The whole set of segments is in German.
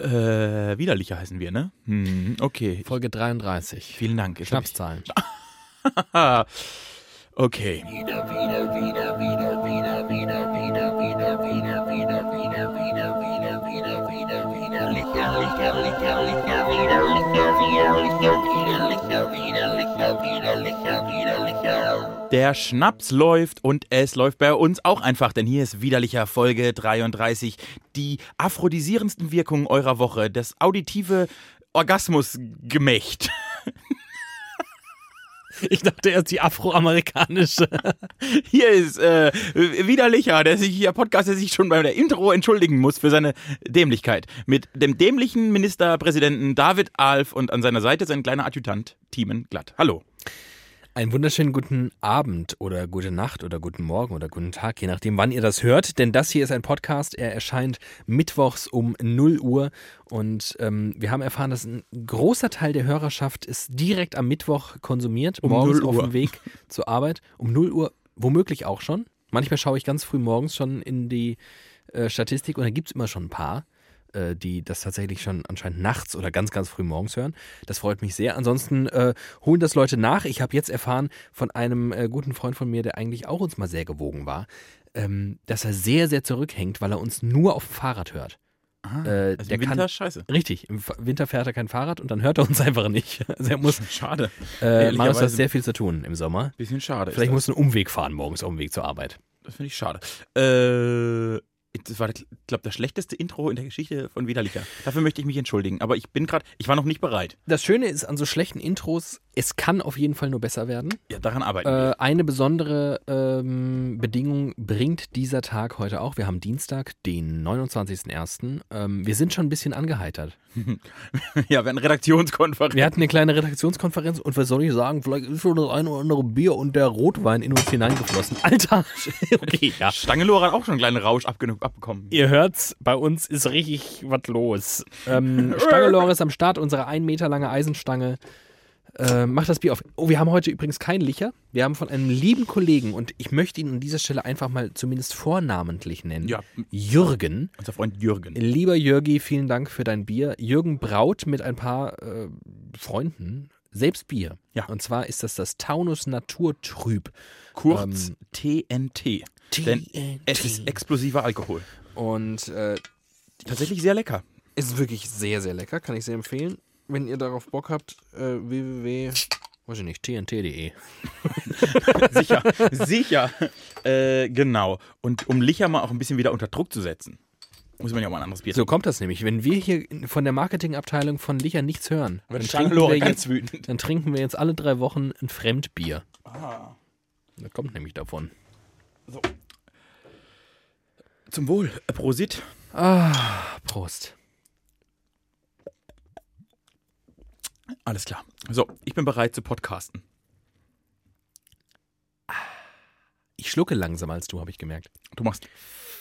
Äh, widerlicher heißen wir, ne? Hm, okay. Folge 33. Vielen Dank. Jetzt hab ich- Schnapszahlen. okay. Der Schnaps läuft und es läuft bei uns auch einfach, denn hier ist widerlicher Folge 33. Die aphrodisierendsten Wirkungen eurer Woche, das auditive Orgasmusgemächt. Ich dachte erst die afroamerikanische. Hier ist äh, widerlicher, der sich hier Podcast, der sich schon bei der Intro entschuldigen muss für seine Dämlichkeit. Mit dem dämlichen Ministerpräsidenten David Alf und an seiner Seite sein kleiner Adjutant Thiemen Glatt. Hallo. Einen wunderschönen guten Abend oder gute Nacht oder guten Morgen oder guten Tag, je nachdem, wann ihr das hört. Denn das hier ist ein Podcast. Er erscheint mittwochs um 0 Uhr. Und ähm, wir haben erfahren, dass ein großer Teil der Hörerschaft es direkt am Mittwoch konsumiert, Um morgens 0 auf dem Weg zur Arbeit. Um 0 Uhr womöglich auch schon. Manchmal schaue ich ganz früh morgens schon in die äh, Statistik und da gibt es immer schon ein paar äh, die das tatsächlich schon anscheinend nachts oder ganz, ganz früh morgens hören. Das freut mich sehr. Ansonsten äh, holen das Leute nach. Ich habe jetzt erfahren von einem äh, guten Freund von mir, der eigentlich auch uns mal sehr gewogen war, ähm, dass er sehr, sehr zurückhängt, weil er uns nur auf dem Fahrrad hört. Ah, Äh, also der im Winter kann- scheiße. Richtig, im Winter fährt er kein Fahrrad und dann hört er uns einfach nicht. Also er muss, Schade. äh, Marius hat sehr viel zu tun im Sommer. Bisschen schade. Vielleicht muss er einen Umweg fahren morgens auf dem Weg zur Arbeit. Das finde ich schade. Äh, das war, ich glaube, das schlechteste Intro in der Geschichte von Widerlicher. Dafür möchte ich mich entschuldigen. Aber ich bin gerade, ich war noch nicht bereit. Das Schöne ist an so schlechten Intros, es kann auf jeden Fall nur besser werden. Ja, daran arbeiten Äh, eine besondere ähm, Bedingung bringt dieser Tag heute auch. Wir haben Dienstag, den 29.01. Ähm, wir sind schon ein bisschen angeheitert. wir. Ja, wir hatten Redaktionskonferenz. Wir hatten eine kleine Redaktionskonferenz und was soll ich sagen? Vielleicht ist schon das eine oder andere Bier und der Rotwein in uns hineingeflossen. Alter! okay, ja. Stangelore hat auch schon einen kleinen Rausch abbekommen. Ihr hört's, bei uns ist richtig was los. Ähm, Stangelore ist am Start, unsere ein Meter lange Eisenstange. Äh, macht das Bier auf. Oh, wir haben heute übrigens keinen Licher. Wir haben von einem lieben Kollegen und ich möchte ihn an dieser Stelle einfach mal zumindest vornamentlich nennen. Ja, Jürgen. unser Freund Jürgen. Lieber Jürgi, vielen Dank für dein Bier. Jürgen braut mit ein paar äh, Freunden selbst Bier. Ja. Und zwar ist das das Taunus Naturtrüb. Kurz Ähm, TNT. Denn es ist explosiver Alkohol. Und äh, Tatsächlich sehr lecker. Ist wirklich sehr, sehr lecker, kann ich sehr empfehlen. Wenn ihr darauf Bock habt, äh, www. Weiß ich nicht, tnt.de. Sicher, sicher. Äh, genau. Und um Licher mal auch ein bisschen wieder unter Druck zu setzen, muss man ja auch mal ein anderes Bier So kommt das nämlich. Wenn wir hier von der Marketingabteilung von Licher nichts hören, dann trinken, wir jetzt, wütend. dann trinken wir jetzt alle drei Wochen ein Fremdbier. Ah. Das kommt nämlich davon. Zum Wohl. Prosit. Ah, Prost. Alles klar. So, ich bin bereit zu podcasten. Ich schlucke langsamer als du, habe ich gemerkt. Du machst.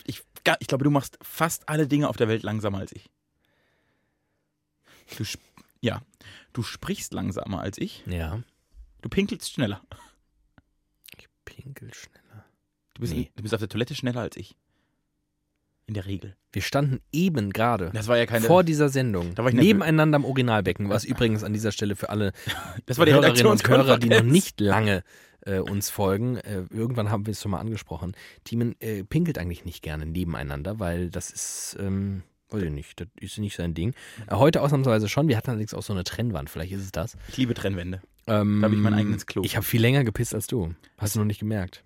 Ich, ich glaube, du machst fast alle Dinge auf der Welt langsamer als ich. Du, ja. Du sprichst langsamer als ich. Ja. Du pinkelst schneller. Ich pinkel schneller. Du bist, Nee. du bist auf der Toilette schneller als ich. In der Regel. Wir standen eben gerade Das war ja vor dieser Sendung Da war ich nervös. nebeneinander am Originalbecken, was übrigens an dieser Stelle für alle das war die Hörerinnen und Hörer, die noch nicht lange äh, uns folgen, äh, irgendwann haben wir es schon mal angesprochen. Teamen äh, pinkelt eigentlich nicht gerne nebeneinander, weil das ist, ähm, weiß ich nicht, das ist nicht sein Ding. Äh, heute ausnahmsweise schon. Wir hatten allerdings auch so eine Trennwand, vielleicht ist es das. Ich liebe Trennwände. Ähm, Da hab ich mein eigenes Klo. Ich habe viel länger gepisst als du. Hast du noch nicht gemerkt.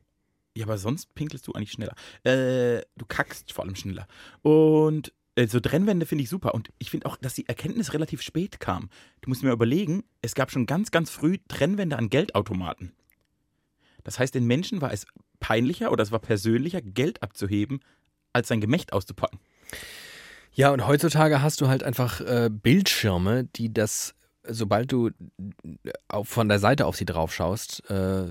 Ja, aber sonst pinkelst du eigentlich schneller. Äh, du kackst vor allem schneller. Und äh, so Trennwände finde ich super. Und ich finde auch, dass die Erkenntnis relativ spät kam. Du musst mir überlegen, es gab schon ganz, ganz früh Trennwände an Geldautomaten. Das heißt, den Menschen war es peinlicher oder es war persönlicher, Geld abzuheben, als sein Gemächt auszupacken. Ja, und heutzutage hast du halt einfach äh, Bildschirme, die das, sobald du auf, von der Seite auf sie drauf schaust, äh,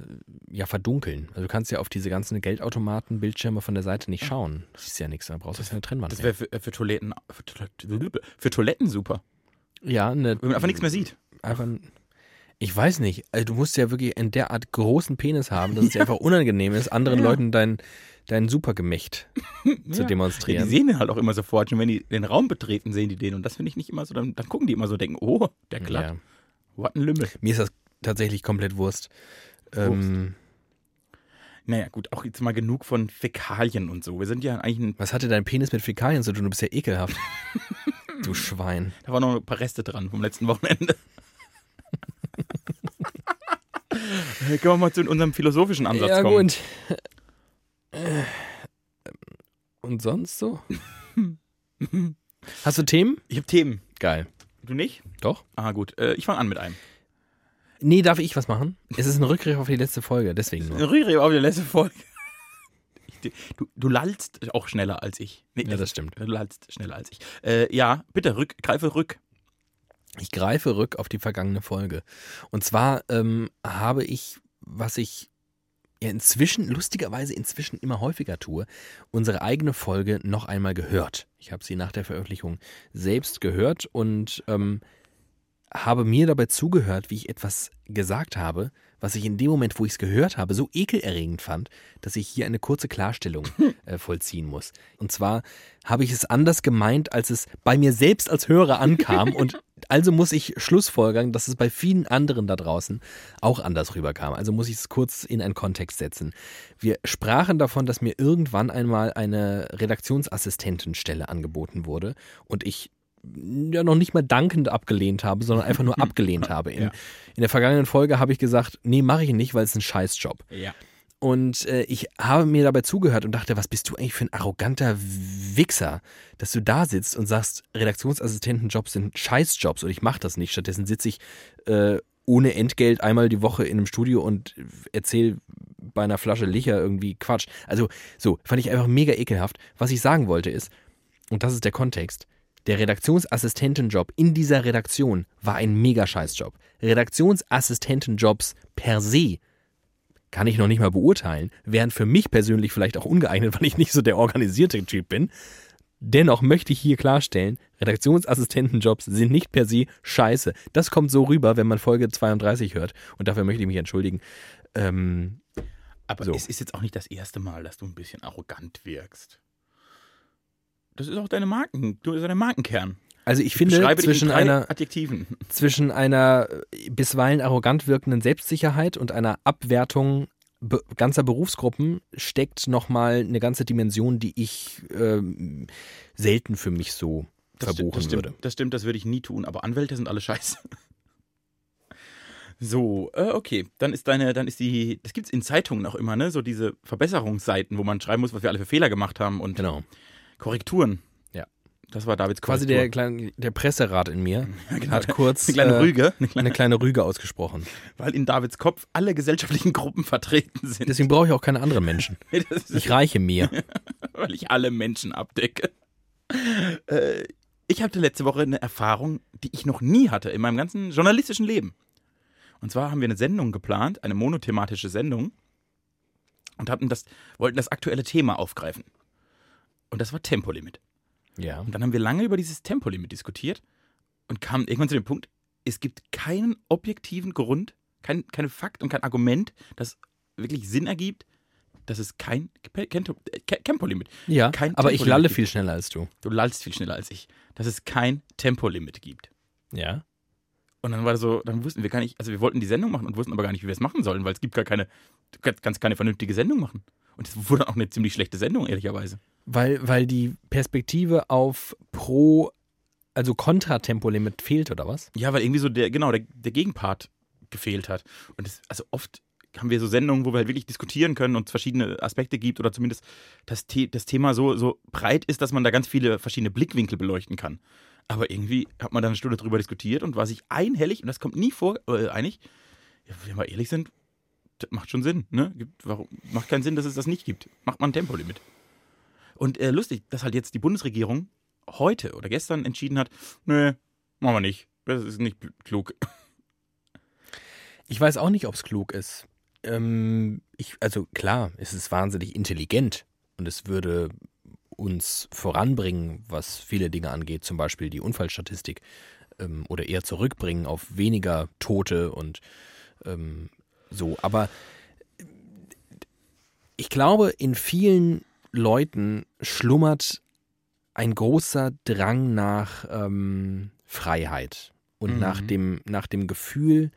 ja verdunkeln. Also du kannst ja auf diese ganzen Geldautomaten, Bildschirme von der Seite nicht schauen. Das ist ja nichts, da brauchst du eine Trennwand. Das wäre für, äh, für Toiletten für, Toilette- für Toiletten super. ja, eine, Wenn man einfach nichts mehr sieht. einfach ein- Ich weiß nicht. Also du musst ja wirklich einen derart großen Penis haben, dass es dir einfach unangenehm ist, anderen Ja. Leuten dein, dein Supergemächt zu Ja. demonstrieren. Ja, die sehen den halt auch immer sofort. Schon wenn die den Raum betreten, sehen die den. Und das finde ich nicht immer so. Dann, dann gucken die immer so, denken, oh, der glatt. Ja. What ein Lümmel. Mir ist das tatsächlich komplett Wurst. Ähm, Naja, gut, auch jetzt mal genug von Fäkalien und so. Wir sind ja eigentlich ein. was hatte dein Penis mit Fäkalien zu tun? Du bist ja ekelhaft. du Schwein. Da waren noch ein paar Reste dran vom letzten Wochenende. Können wir mal zu unserem philosophischen Ansatz ja, kommen. gut. Äh, Und sonst so? Hast du Themen? Ich habe Themen. Geil. Du nicht? Doch. Ah, gut. Äh, ich fange an mit einem. Nee, darf ich was machen? Es ist ein Rückgriff auf die letzte Folge, deswegen nur. Rühre auf die letzte Folge. Ich- Du, du lallst auch schneller als ich. Nee, Ja, das stimmt. Du lallst schneller als ich. Äh, ja, bitte, rück, greife rück. Ich greife rück auf die vergangene Folge. Und zwar ähm, habe ich, was ich ja inzwischen, lustigerweise inzwischen immer häufiger tue, unsere eigene Folge noch einmal gehört. Ich habe sie nach der Veröffentlichung selbst gehört und ähm, habe mir dabei zugehört, wie ich etwas gesagt habe, was ich in dem Moment, wo ich es gehört habe, so ekelerregend fand, dass ich hier eine kurze Klarstellung äh, vollziehen muss. Und zwar habe ich es anders gemeint, als es bei mir selbst als Hörer ankam und also muss ich schlussfolgern, dass es bei vielen anderen da draußen auch anders rüberkam. Also muss ich es kurz in einen Kontext setzen. Wir sprachen davon, dass mir irgendwann einmal eine Redaktionsassistentenstelle angeboten wurde und ich ja noch nicht mal dankend abgelehnt habe, sondern einfach nur abgelehnt habe. In, Ja. in der vergangenen Folge habe ich gesagt, nee, mache ich nicht, weil es ein Scheißjob. Ja. Und äh, ich habe mir dabei zugehört und dachte, was bist du eigentlich für ein arroganter Wichser, dass du da sitzt und sagst, Redaktionsassistentenjobs sind Scheißjobs und ich mache das nicht. Stattdessen sitze ich äh, ohne Entgelt einmal die Woche in einem Studio und erzähle bei einer Flasche Licher irgendwie Quatsch. Also so, fand ich einfach mega ekelhaft. Was ich sagen wollte ist, und das ist der Kontext, der Redaktionsassistentenjob in dieser Redaktion war ein mega Scheißjob. Redaktionsassistentenjobs per se kann ich noch nicht mal beurteilen, wären für mich persönlich vielleicht auch ungeeignet, weil ich nicht so der organisierte Typ bin. Dennoch möchte ich hier klarstellen, Redaktionsassistentenjobs sind nicht per se scheiße. Das kommt so rüber, wenn man Folge 32 hört. Und dafür möchte ich mich entschuldigen. Ähm, Aber So. es ist jetzt auch nicht das erste Mal, dass du ein bisschen arrogant wirkst. Das ist auch deine Marken, du ist dein Markenkern. Also ich finde, Beschreibe zwischen einer, Adjektiven. zwischen einer bisweilen arrogant wirkenden Selbstsicherheit und einer Abwertung be ganzer Berufsgruppen steckt nochmal eine ganze Dimension, die ich ähm, selten für mich so Das, sti- verbuchen das stimmt, würde. das stimmt, das würde ich nie tun, aber Anwälte sind alle scheiße. So, äh, okay, dann ist deine, dann ist die, das gibt's in Zeitungen auch immer, ne, so diese Verbesserungsseiten, wo man schreiben muss, was wir alle für Fehler gemacht haben und Genau. Korrekturen. Das war Davids Quasi Korrektur. der, kleine, der Presserat in mir genau. hat kurz Eine kleine äh, Rüge, eine kleine, eine kleine Rüge ausgesprochen. weil in Davids Kopf alle gesellschaftlichen Gruppen vertreten sind. Deswegen brauche ich auch keine anderen Menschen. Ich reiche mir. weil ich alle Menschen abdecke. Äh, ich hatte letzte Woche eine Erfahrung, die ich noch nie hatte in meinem ganzen journalistischen Leben. Und zwar haben wir eine Sendung geplant, eine monothematische Sendung, und hatten das, wollten das aktuelle Thema aufgreifen. Und das war Tempolimit. Ja. Und dann haben wir lange über dieses Tempolimit diskutiert und kamen irgendwann zu dem Punkt, es gibt keinen objektiven Grund, kein, keine Fakt und kein Argument, das wirklich Sinn ergibt, dass es kein kein kein Tempolimit. Ja, kein aber ich Tempolimit lalle gibt. viel schneller als du. Du lallst viel schneller als ich. Dass es kein Tempolimit gibt. Ja. Und dann war das so, dann wussten wir gar nicht, also wir wollten die Sendung machen und wussten aber gar nicht, wie wir es machen sollen, weil es gibt gar keine, du kannst keine vernünftige Sendung machen. Und es wurde auch eine ziemlich schlechte Sendung, ehrlicherweise. Weil, weil die Perspektive auf Pro, also Kontratempolimit fehlt, oder was? Ja, weil irgendwie so der, genau, der, der Gegenpart gefehlt hat. Und das, also oft haben wir so Sendungen, wo wir halt wirklich diskutieren können und es verschiedene Aspekte gibt oder zumindest das, The das Thema so, so breit ist, dass man da ganz viele verschiedene Blickwinkel beleuchten kann. Aber irgendwie hat man da eine Stunde drüber diskutiert und war sich einhellig, und das kommt nie vor, äh, einig, ja, wenn wir ehrlich sind, das macht schon Sinn. Ne? Gibt, warum, macht keinen Sinn, dass es das nicht gibt. Macht man ein Tempolimit. Und äh, lustig, dass halt jetzt die Bundesregierung heute oder gestern entschieden hat, nö, machen wir nicht. Das ist nicht klug. Ich weiß auch nicht, ob es klug ist. Ähm, ich, also klar, es ist wahnsinnig intelligent und es würde uns voranbringen, was viele Dinge angeht, zum Beispiel die Unfallstatistik, ähm, oder eher zurückbringen auf weniger Tote und ähm, so. Aber ich glaube, in vielen Leuten schlummert ein großer Drang nach ähm, Freiheit und Mhm. nach, dem, nach dem Gefühl,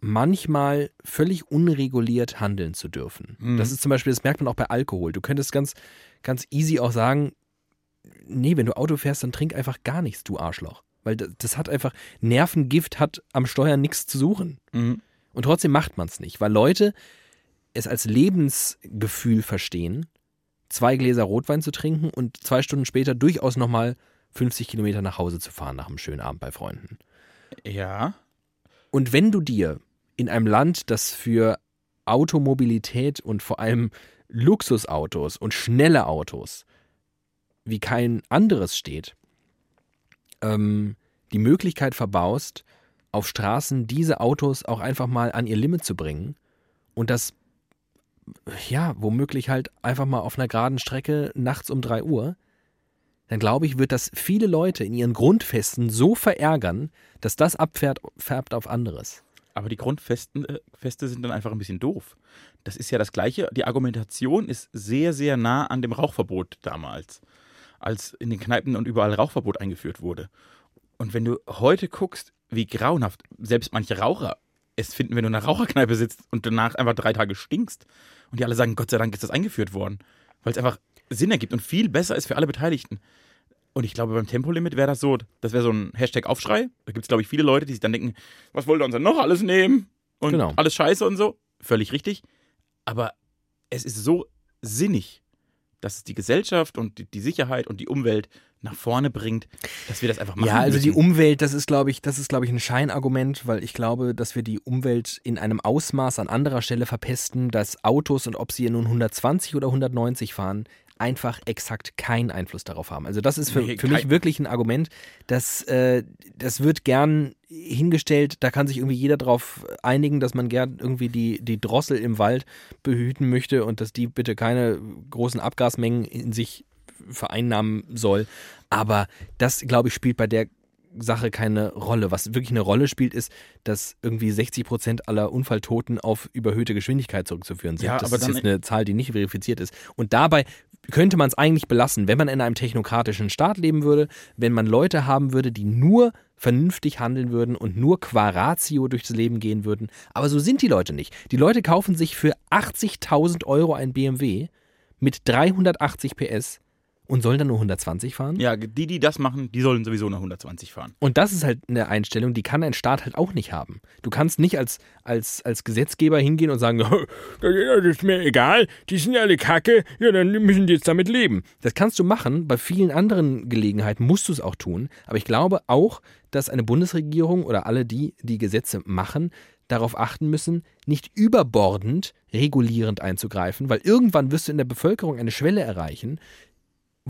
manchmal völlig unreguliert handeln zu dürfen. Mhm. Das ist zum Beispiel, das merkt man auch bei Alkohol. Du könntest ganz, ganz easy auch sagen, nee, wenn du Auto fährst, dann trink einfach gar nichts, du Arschloch. Weil das, das hat einfach, Nervengift hat am Steuer nichts zu suchen. Mhm. Und trotzdem macht man es nicht, weil Leute es als Lebensgefühl verstehen, zwei Gläser Rotwein zu trinken und zwei Stunden später durchaus nochmal 50 Kilometer nach Hause zu fahren nach einem schönen Abend bei Freunden. Ja. Und wenn du dir in einem Land, das für Automobilität und vor allem Luxusautos und schnelle Autos wie kein anderes steht, ähm, die Möglichkeit verbaust, auf Straßen diese Autos auch einfach mal an ihr Limit zu bringen und das, ja, womöglich halt einfach mal auf einer geraden Strecke nachts um 3 Uhr, dann glaube ich, wird das viele Leute in ihren Grundfesten so verärgern, dass das abfärbt färbt auf anderes. Aber die Grundfesten äh, sind dann einfach ein bisschen doof. Das ist ja das Gleiche. Die Argumentation ist sehr, sehr nah an dem Rauchverbot damals, als in den Kneipen und überall Rauchverbot eingeführt wurde. Und wenn du heute guckst, wie grauenhaft selbst manche Raucher es finden, wenn du in einer Raucherkneipe sitzt und danach einfach drei Tage stinkst und die alle sagen, Gott sei Dank ist das eingeführt worden, weil es einfach Sinn ergibt und viel besser ist für alle Beteiligten. Und ich glaube, beim Tempolimit wäre das so, das wäre so ein Hashtag-Aufschrei. Da gibt es, glaube ich, viele Leute, die sich dann denken, was wollt ihr uns denn noch alles nehmen? Und Genau. alles scheiße und so. Völlig richtig. Aber es ist so sinnig, dass es die Gesellschaft und die, die Sicherheit und die Umwelt nach vorne bringt, dass wir das einfach machen Ja, also die müssen. Umwelt, das ist, glaube ich, das ist, glaube ich, ein Scheinargument, weil ich glaube, dass wir die Umwelt in einem Ausmaß an anderer Stelle verpesten, dass Autos und ob sie nun 120 oder 190 fahren, einfach exakt keinen Einfluss darauf haben. Also das ist für, Nee, für mich wirklich ein Argument, das, äh, das wird gern hingestellt, da kann sich irgendwie jeder drauf einigen, dass man gern irgendwie die, die Drossel im Wald behüten möchte und dass die bitte keine großen Abgasmengen in sich vereinnahmen soll. Aber das, glaube ich, spielt bei der Sache keine Rolle. Was wirklich eine Rolle spielt, ist, dass irgendwie 60 Prozent aller Unfalltoten auf überhöhte Geschwindigkeit zurückzuführen sind. Ja, das aber ist eine Zahl, die nicht verifiziert ist. Und dabei könnte man es eigentlich belassen, wenn man in einem technokratischen Staat leben würde, wenn man Leute haben würde, die nur vernünftig handeln würden und nur qua Ratio durchs Leben gehen würden. Aber so sind die Leute nicht. Die Leute kaufen sich für 80.000 Euro ein BMW mit 380 PS und sollen dann nur 120 fahren? Ja, die, die das machen, die sollen sowieso nach 120 fahren. Und das ist halt eine Einstellung, die kann ein Staat halt auch nicht haben. Du kannst nicht als, als, als Gesetzgeber hingehen und sagen, das ist mir egal, die sind ja alle kacke, ja, dann müssen die jetzt damit leben. Das kannst du machen, bei vielen anderen Gelegenheiten musst du es auch tun. Aber ich glaube auch, dass eine Bundesregierung oder alle die, die Gesetze machen, darauf achten müssen, nicht überbordend regulierend einzugreifen, weil irgendwann wirst du in der Bevölkerung eine Schwelle erreichen,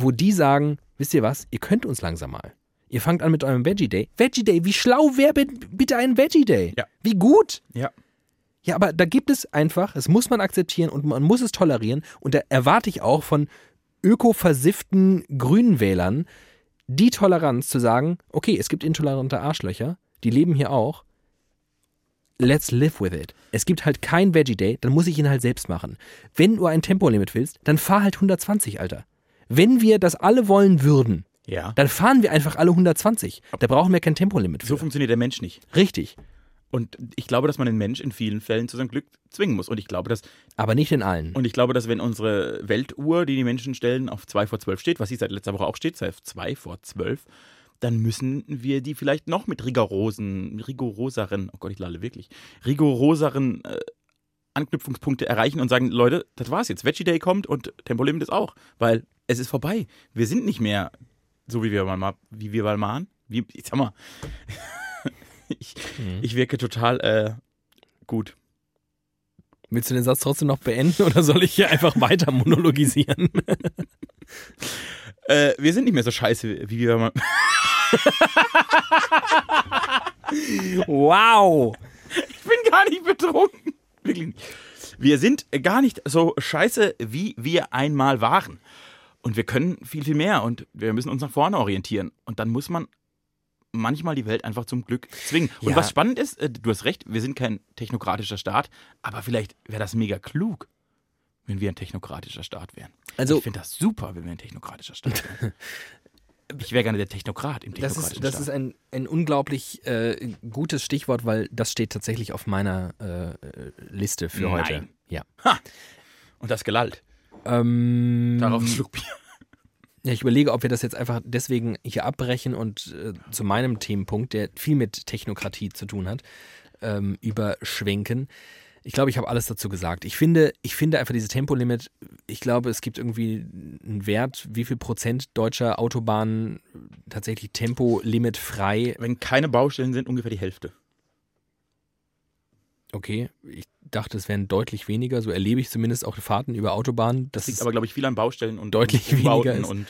wo die sagen, wisst ihr was, ihr könnt uns langsam mal. Ihr fangt an mit eurem Veggie Day. Veggie Day, wie schlau wäre bitte ein Veggie Day? Ja. Wie gut? Ja. Ja, aber da gibt es einfach, das muss man akzeptieren und man muss es tolerieren. Und da erwarte ich auch von ökoversifften grünen Wählern die Toleranz zu sagen, okay, es gibt intolerante Arschlöcher, die leben hier auch. Let's live with it. Es gibt halt kein Veggie Day, dann muss ich ihn halt selbst machen. Wenn du ein Tempolimit willst, dann fahr halt 120, Alter. Wenn wir das alle wollen würden, Ja. dann fahren wir einfach alle 120. Da brauchen wir kein Tempolimit So für. funktioniert der Mensch nicht. Richtig. Und ich glaube, dass man den Mensch in vielen Fällen zu seinem Glück zwingen muss. Und ich glaube, dass Aber nicht in allen. Und ich glaube, dass wenn unsere Weltuhr, die die Menschen stellen, auf 2 vor 12 steht, was sie seit letzter Woche auch steht, sei auf 2 vor 12, dann müssen wir die vielleicht noch mit rigorosen, rigoroseren, oh Gott, ich lade wirklich, rigoroseren äh, Anknüpfungspunkte erreichen und sagen, Leute, das war's jetzt. Veggie Day kommt und Tempolimit ist auch, weil es ist vorbei. Wir sind nicht mehr so, wie wir mal, wie wir mal waren. Wie, ich sag mal, ich, Mhm. ich wirke total äh, gut. Willst du den Satz trotzdem noch beenden oder soll ich hier einfach weiter monologisieren? Äh, wir sind nicht mehr so scheiße, wie wir mal. wow. Ich bin gar nicht betrunken. Wirklich nicht. Wir sind gar nicht so scheiße, wie wir einmal waren. Und wir können viel, viel mehr und wir müssen uns nach vorne orientieren. Und dann muss man manchmal die Welt einfach zum Glück zwingen. Und Ja. was spannend ist, äh, du hast recht, wir sind kein technokratischer Staat, aber vielleicht wäre das mega klug, wenn wir ein technokratischer Staat wären. Also- ich finde das super, wenn wir ein technokratischer Staat wären. ich wäre gerne der Technokrat im Das technokratischen ist, das Staat. ist ein, ein unglaublich äh, gutes Stichwort, weil das steht tatsächlich auf meiner äh, äh, Liste für Nein. heute. Ja. und das gelallt. Ähm, Darauf ein Schluck Bier. Ja, ich überlege, ob wir das jetzt einfach deswegen hier abbrechen und äh, zu meinem Themenpunkt, der viel mit Technokratie zu tun hat, ähm, überschwenken. Ich glaube, ich habe alles dazu gesagt. Ich finde, ich finde einfach dieses Tempolimit, ich glaube, es gibt irgendwie einen Wert, wie viel Prozent deutscher Autobahnen tatsächlich Tempolimit frei. Wenn keine Baustellen sind, ungefähr die Hälfte. Okay, ich dachte, es wären deutlich weniger. So erlebe ich zumindest auch Fahrten über Autobahnen. Das Das liegt aber, glaube ich, viel an Baustellen und Deutlich Umbauten weniger ist. und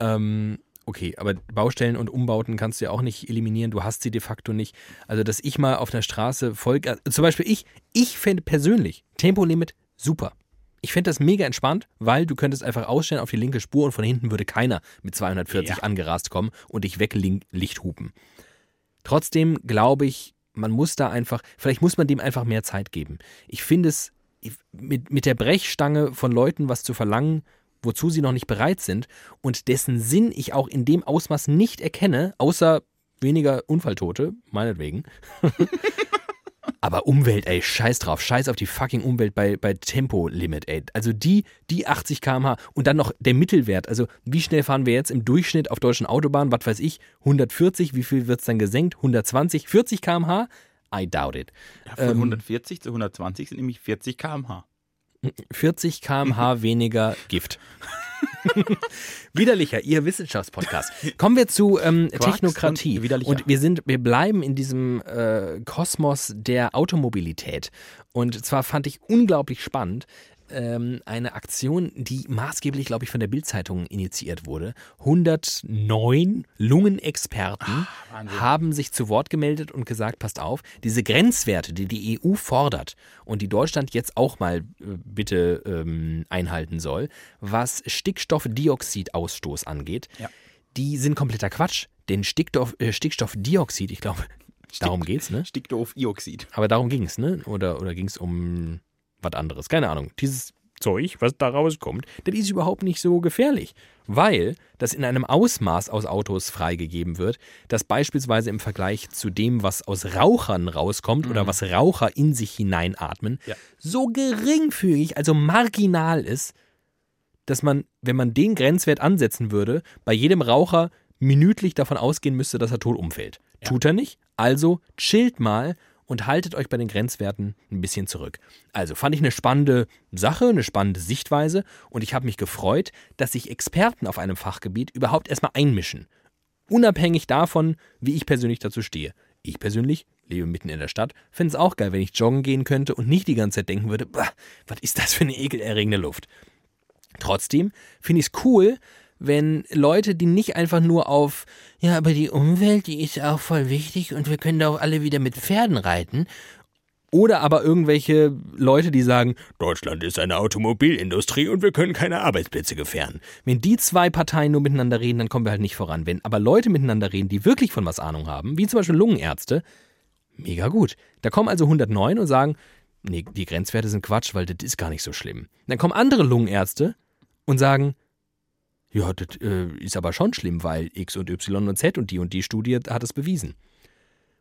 Ähm, okay, aber Baustellen und Umbauten kannst du ja auch nicht eliminieren. Du hast sie de facto nicht. Also, dass ich mal auf der Straße voll. äh, Zum Beispiel ich, ich fände persönlich Tempolimit super. Ich fände das mega entspannt, weil du könntest einfach ausstellen auf die linke Spur und von hinten würde keiner mit 240 Ja. angerast kommen und dich weglicht hupen. Trotzdem glaube ich, man muss da einfach, vielleicht muss man dem einfach mehr Zeit geben. Ich finde es mit, mit der Brechstange von Leuten was zu verlangen, wozu sie noch nicht bereit sind und dessen Sinn ich auch in dem Ausmaß nicht erkenne, außer weniger Unfalltote, meinetwegen. Aber Umwelt, ey, scheiß drauf, scheiß auf die fucking Umwelt bei, bei Tempolimit, ey. Also die, die 80 km/h und dann noch der Mittelwert. Also wie schnell fahren wir jetzt im Durchschnitt auf deutschen Autobahnen? Was weiß ich, 140, wie viel wird es dann gesenkt? 120, 40 km/h? I doubt it. ja, von Ähm, 140 zu 120 sind nämlich 40 km/h. 40 km/h weniger Gift. Widerlicher, Ihr Wissenschaftspodcast. Kommen wir zu ähm, Technokratie. und. Und wir sind, wir bleiben in diesem äh, Kosmos der Automobilität. Und zwar fand ich unglaublich spannend ähm, eine Aktion, die maßgeblich, glaube ich, von der Bildzeitung initiiert wurde. 109 Lungenexperten Wahnsinn. haben sich zu Wort gemeldet und gesagt, passt auf, diese Grenzwerte, die die EU fordert und die Deutschland jetzt auch mal äh, bitte ähm, einhalten soll, was Stickstoffdioxidausstoß angeht, Ja. die sind kompletter Quatsch. Denn Stickstoff, äh, Stickstoffdioxid, ich glaube, darum geht's, ne? Stickstoffioxid. Aber darum ging's, ne? Oder, oder ging's um was anderes? Keine Ahnung. Dieses Zeug, was da rauskommt, das ist überhaupt nicht so gefährlich, weil das in einem Ausmaß aus Autos freigegeben wird, das beispielsweise im Vergleich zu dem, was aus Rauchern rauskommt oder was Raucher in sich hineinatmen, Ja. so geringfügig, also marginal ist, dass man, wenn man den Grenzwert ansetzen würde, bei jedem Raucher minütlich davon ausgehen müsste, dass er tot umfällt. Tut er nicht? Also chillt mal und haltet euch bei den Grenzwerten ein bisschen zurück. Also fand ich eine spannende Sache, eine spannende Sichtweise und ich habe mich gefreut, dass sich Experten auf einem Fachgebiet überhaupt erstmal einmischen. Unabhängig davon, wie ich persönlich dazu stehe. Ich persönlich lebe mitten in der Stadt, fände es auch geil, wenn ich joggen gehen könnte und nicht die ganze Zeit denken würde, "Bah, was ist das für eine ekelerregende Luft. Trotzdem finde ich es cool, wenn Leute, die nicht einfach nur auf, ja, aber die Umwelt, die ist auch voll wichtig und wir können da auch alle wieder mit Pferden reiten. Oder aber irgendwelche Leute, die sagen, Deutschland ist eine Automobilindustrie und wir können keine Arbeitsplätze gefährden. Wenn die zwei Parteien nur miteinander reden, dann kommen wir halt nicht voran. Wenn aber Leute miteinander reden, die wirklich von was Ahnung haben, wie zum Beispiel Lungenärzte, mega gut. Da kommen also 109 und sagen, nee, die Grenzwerte sind Quatsch, weil das ist gar nicht so schlimm. Dann kommen andere Lungenärzte und sagen, ja, das äh, ist aber schon schlimm, weil X und Y und Z und die und die Studie hat es bewiesen.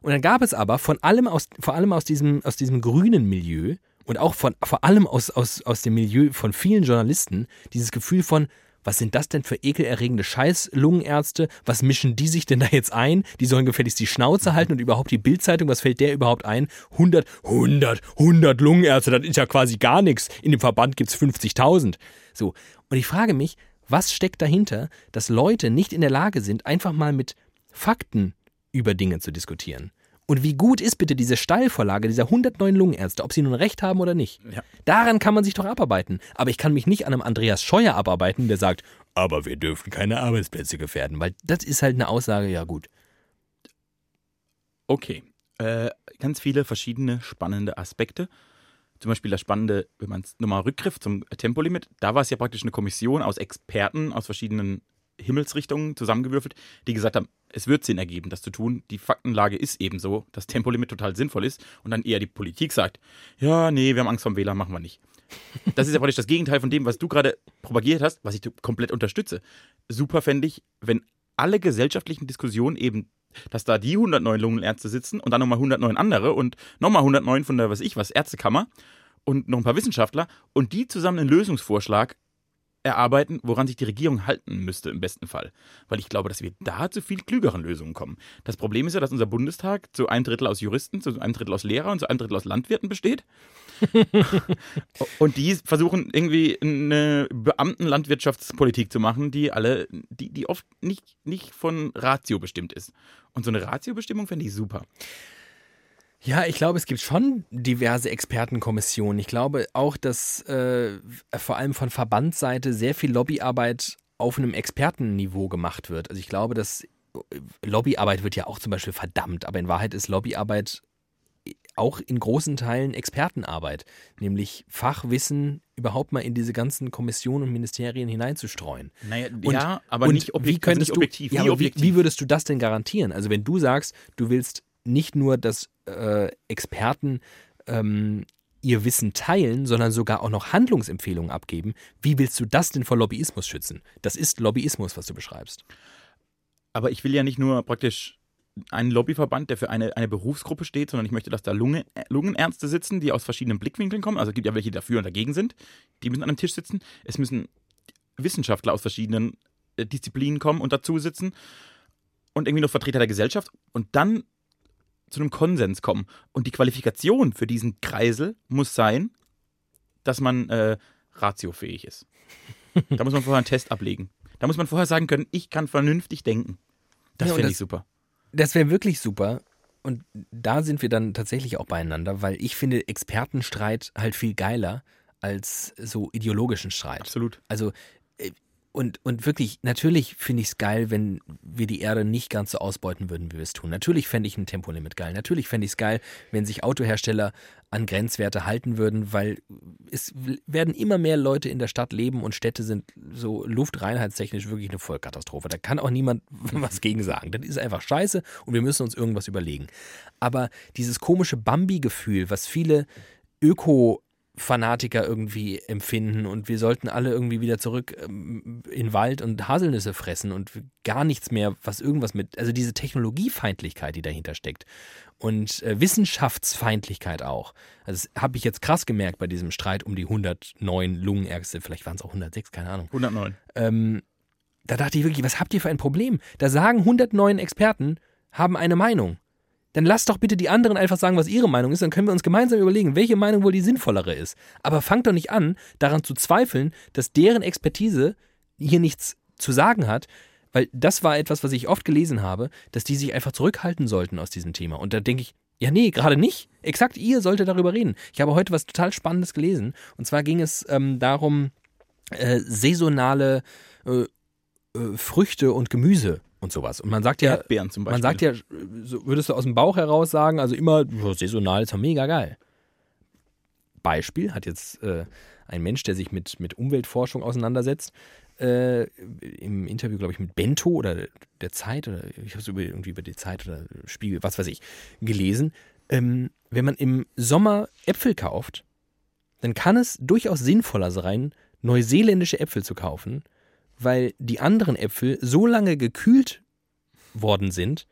Und dann gab es aber von allem aus, vor allem aus diesem, aus diesem grünen Milieu und auch von, vor allem aus, aus, aus dem Milieu von vielen Journalisten dieses Gefühl von, was sind das denn für ekelerregende Scheiß-Lungenärzte? Was mischen die sich denn da jetzt ein? Die sollen gefälligst die Schnauze halten und überhaupt die Bildzeitung, was fällt der überhaupt ein? 100, 100, 100 Lungenärzte, das ist ja quasi gar nichts. In dem Verband gibt es 50.000. So. Und ich frage mich, was steckt dahinter, dass Leute nicht in der Lage sind, einfach mal mit Fakten über Dinge zu diskutieren? Und wie gut ist bitte diese Steilvorlage dieser 109 Lungenärzte, ob sie nun recht haben oder nicht? Ja. Daran kann man sich doch abarbeiten. Aber ich kann mich nicht an einem Andreas Scheuer abarbeiten, der sagt, aber wir dürfen keine Arbeitsplätze gefährden, weil das ist halt eine Aussage, ja gut. Okay. Äh, ganz viele verschiedene spannende Aspekte. Zum Beispiel das Spannende, wenn man es nochmal rückgriff zum Tempolimit, da war es ja praktisch eine Kommission aus Experten aus verschiedenen Himmelsrichtungen zusammengewürfelt, die gesagt haben, es wird Sinn ergeben, das zu tun. Die Faktenlage ist eben so, dass Tempolimit total sinnvoll ist und dann eher die Politik sagt, ja, nee, wir haben Angst vor dem WLAN, machen wir nicht. Das ist ja praktisch das Gegenteil von dem, was du gerade propagiert hast, was ich komplett unterstütze. Super fände ich, wenn alle gesellschaftlichen Diskussionen eben, dass da die 109 Lungenärzte sitzen und dann nochmal 109 andere und nochmal 109 von der, was ich was, Ärztekammer und noch ein paar Wissenschaftler und die zusammen einen Lösungsvorschlag erarbeiten, woran sich die Regierung halten müsste im besten Fall. Weil ich glaube, dass wir da zu viel klügeren Lösungen kommen. Das Problem ist ja, dass unser Bundestag zu einem Drittel aus Juristen, zu einem Drittel aus Lehrern und zu einem Drittel aus Landwirten besteht. und die versuchen irgendwie eine Beamtenlandwirtschaftspolitik zu machen, die alle, die, die oft nicht, nicht von Ratio bestimmt ist. Und so eine Ratio-Bestimmung fände ich super. Ja, ich glaube, es gibt schon diverse Expertenkommissionen. Ich glaube auch, dass äh, vor allem von Verbandsseite sehr viel Lobbyarbeit auf einem Expertenniveau gemacht wird. Also ich glaube, dass äh, Lobbyarbeit wird ja auch zum Beispiel verdammt, aber in Wahrheit ist Lobbyarbeit auch in großen Teilen Expertenarbeit, nämlich Fachwissen überhaupt mal in diese ganzen Kommissionen und Ministerien hineinzustreuen. Naja, und, ja, aber nicht, objekt, wie könntest also nicht objektiv. Du, ja, wie, wie, würdest du das denn garantieren? Also wenn du sagst, du willst nicht nur, dass äh, Experten ähm, ihr Wissen teilen, sondern sogar auch noch Handlungsempfehlungen abgeben. Wie willst du das denn vor Lobbyismus schützen? Das ist Lobbyismus, was du beschreibst. Aber ich will ja nicht nur praktisch einen Lobbyverband, der für eine, eine Berufsgruppe steht, sondern ich möchte, dass da Lunge, Lungenärzte sitzen, die aus verschiedenen Blickwinkeln kommen. Also es gibt ja welche, die dafür und dagegen sind. Die müssen an einem Tisch sitzen. Es müssen Wissenschaftler aus verschiedenen äh, Disziplinen kommen und dazu sitzen. Und irgendwie noch Vertreter der Gesellschaft. Und dann zu einem Konsens kommen. Und die Qualifikation für diesen Kreisel muss sein, dass man äh, ratiofähig ist. da muss man vorher einen Test ablegen. Da muss man vorher sagen können, ich kann vernünftig denken. Das ja, finde ich super. Das wäre wirklich super. Und da sind wir dann tatsächlich auch beieinander, weil ich finde Expertenstreit halt viel geiler als so ideologischen Streit. Absolut. Also und, und wirklich, natürlich finde ich es geil, wenn wir die Erde nicht ganz so ausbeuten würden, wie wir es tun. Natürlich fände ich ein Tempolimit geil. Natürlich fände ich es geil, wenn sich Autohersteller an Grenzwerte halten würden, weil es werden immer mehr Leute in der Stadt leben und Städte sind so luftreinheitstechnisch wirklich eine Vollkatastrophe. Da kann auch niemand was gegen sagen. Das ist einfach scheiße und wir müssen uns irgendwas überlegen. Aber dieses komische Bambi-Gefühl, was viele Öko- Fanatiker irgendwie empfinden und wir sollten alle irgendwie wieder zurück ähm, in Wald und Haselnüsse fressen und gar nichts mehr, was irgendwas mit, also diese Technologiefeindlichkeit, die dahinter steckt und äh, Wissenschaftsfeindlichkeit auch. Also das habe ich jetzt krass gemerkt bei diesem Streit um die 109 Lungenärzte, vielleicht waren es auch 106, keine Ahnung. 109. Ähm, da dachte ich wirklich, was habt ihr für ein Problem? Da sagen 109 Experten, haben eine Meinung dann lasst doch bitte die anderen einfach sagen, was ihre Meinung ist, dann können wir uns gemeinsam überlegen, welche Meinung wohl die sinnvollere ist. Aber fangt doch nicht an, daran zu zweifeln, dass deren Expertise hier nichts zu sagen hat, weil das war etwas, was ich oft gelesen habe, dass die sich einfach zurückhalten sollten aus diesem Thema. Und da denke ich, ja, nee, gerade nicht. Exakt ihr solltet darüber reden. Ich habe heute was total Spannendes gelesen. Und zwar ging es ähm, darum, äh, saisonale äh, äh, Früchte und Gemüse und sowas. Und man sagt ja, Erdbeeren zum Beispiel. man sagt ja, so würdest du aus dem Bauch heraus sagen, also immer oh, saisonal ist ja mega geil. Beispiel hat jetzt äh, ein Mensch, der sich mit, mit Umweltforschung auseinandersetzt, äh, im Interview, glaube ich, mit Bento oder der Zeit oder ich habe es irgendwie über die Zeit oder Spiegel, was weiß ich, gelesen. Ähm, wenn man im Sommer Äpfel kauft, dann kann es durchaus sinnvoller sein, neuseeländische Äpfel zu kaufen, weil die anderen Äpfel so lange gekühlt worden sind,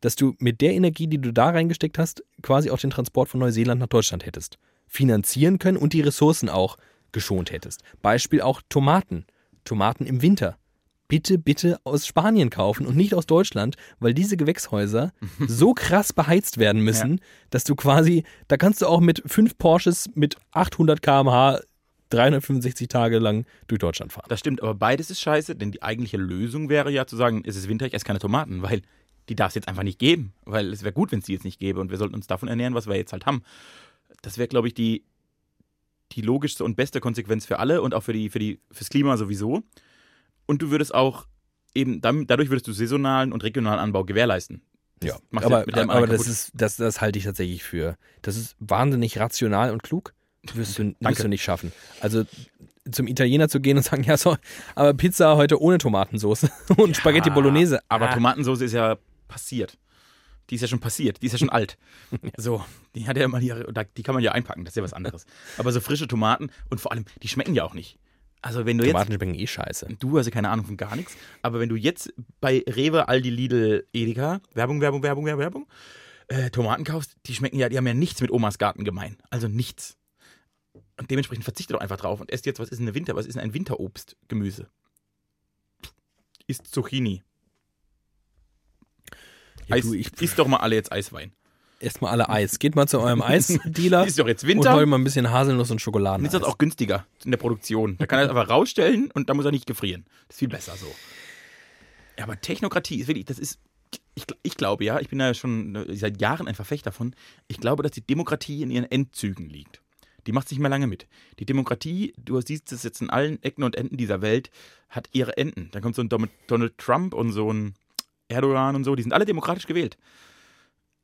dass du mit der Energie, die du da reingesteckt hast, quasi auch den Transport von Neuseeland nach Deutschland hättest finanzieren können und die Ressourcen auch geschont hättest. Beispiel auch Tomaten. Tomaten im Winter. Bitte, bitte aus Spanien kaufen und nicht aus Deutschland, weil diese Gewächshäuser so krass beheizt werden müssen, ja. dass du quasi, da kannst du auch mit fünf Porsches mit 800 km/h 365 Tage lang durch Deutschland fahren. Das stimmt, aber beides ist scheiße, denn die eigentliche Lösung wäre ja zu sagen, es ist Winter, ich esse keine Tomaten, weil die darf es jetzt einfach nicht geben. Weil es wäre gut, wenn es die jetzt nicht gäbe und wir sollten uns davon ernähren, was wir jetzt halt haben. Das wäre, glaube ich, die, die logischste und beste Konsequenz für alle und auch für die, für die, fürs Klima sowieso. Und du würdest auch eben, dadurch würdest du saisonalen und regionalen Anbau gewährleisten. Das Ja, aber, aber das, ist, das, das halte ich tatsächlich für. Das ist wahnsinnig rational und klug. Wirst du, wirst du nicht schaffen. Also zum Italiener zu gehen und sagen, ja, so, aber Pizza heute ohne Tomatensauce und Spaghetti Bolognese. Aber ah, Tomatensauce ist ja passiert. Die ist ja schon passiert, die ist ja schon alt. So, die hat ja mal die, die kann man ja einpacken, das ist ja was anderes. Aber so frische Tomaten und vor allem, die schmecken ja auch nicht. Also wenn du jetzt Tomaten schmecken eh scheiße. Du hast ja keine Ahnung von gar nichts. Aber wenn du jetzt bei Rewe, Aldi, Lidl, Edeka, Werbung, Werbung, Werbung, Werbung, Werbung, äh, Tomaten kaufst, die schmecken ja, die haben ja nichts mit Omas Garten gemein. Also nichts. Und dementsprechend verzichte doch einfach drauf und esst jetzt, was ist denn eine Winter, was ist denn ein Winterobstgemüse? Ist Zucchini. Ja, Eis, du, ich isst doch mal alle jetzt Eiswein. erstmal alle Eis. Geht mal zu eurem Eisdealer Ist doch jetzt und Winter. hol mal ein bisschen Haselnuss und Schokoladen. Und ist das auch günstiger in der Produktion. Da kann er es einfach rausstellen und da muss er nicht gefrieren. Das ist viel besser so. Ja, aber Technokratie ist wirklich, das ist, ich, ich glaube ja, ich bin ja schon äh, seit Jahren ein Verfechter davon, ich glaube, dass die Demokratie in ihren Endzügen liegt. Die macht nicht mehr lange mit. Die Demokratie, du siehst es jetzt in allen Ecken und Enden dieser Welt, hat ihre Enden. Dann kommt so ein Donald Trump und so ein Erdogan und so, die sind alle demokratisch gewählt.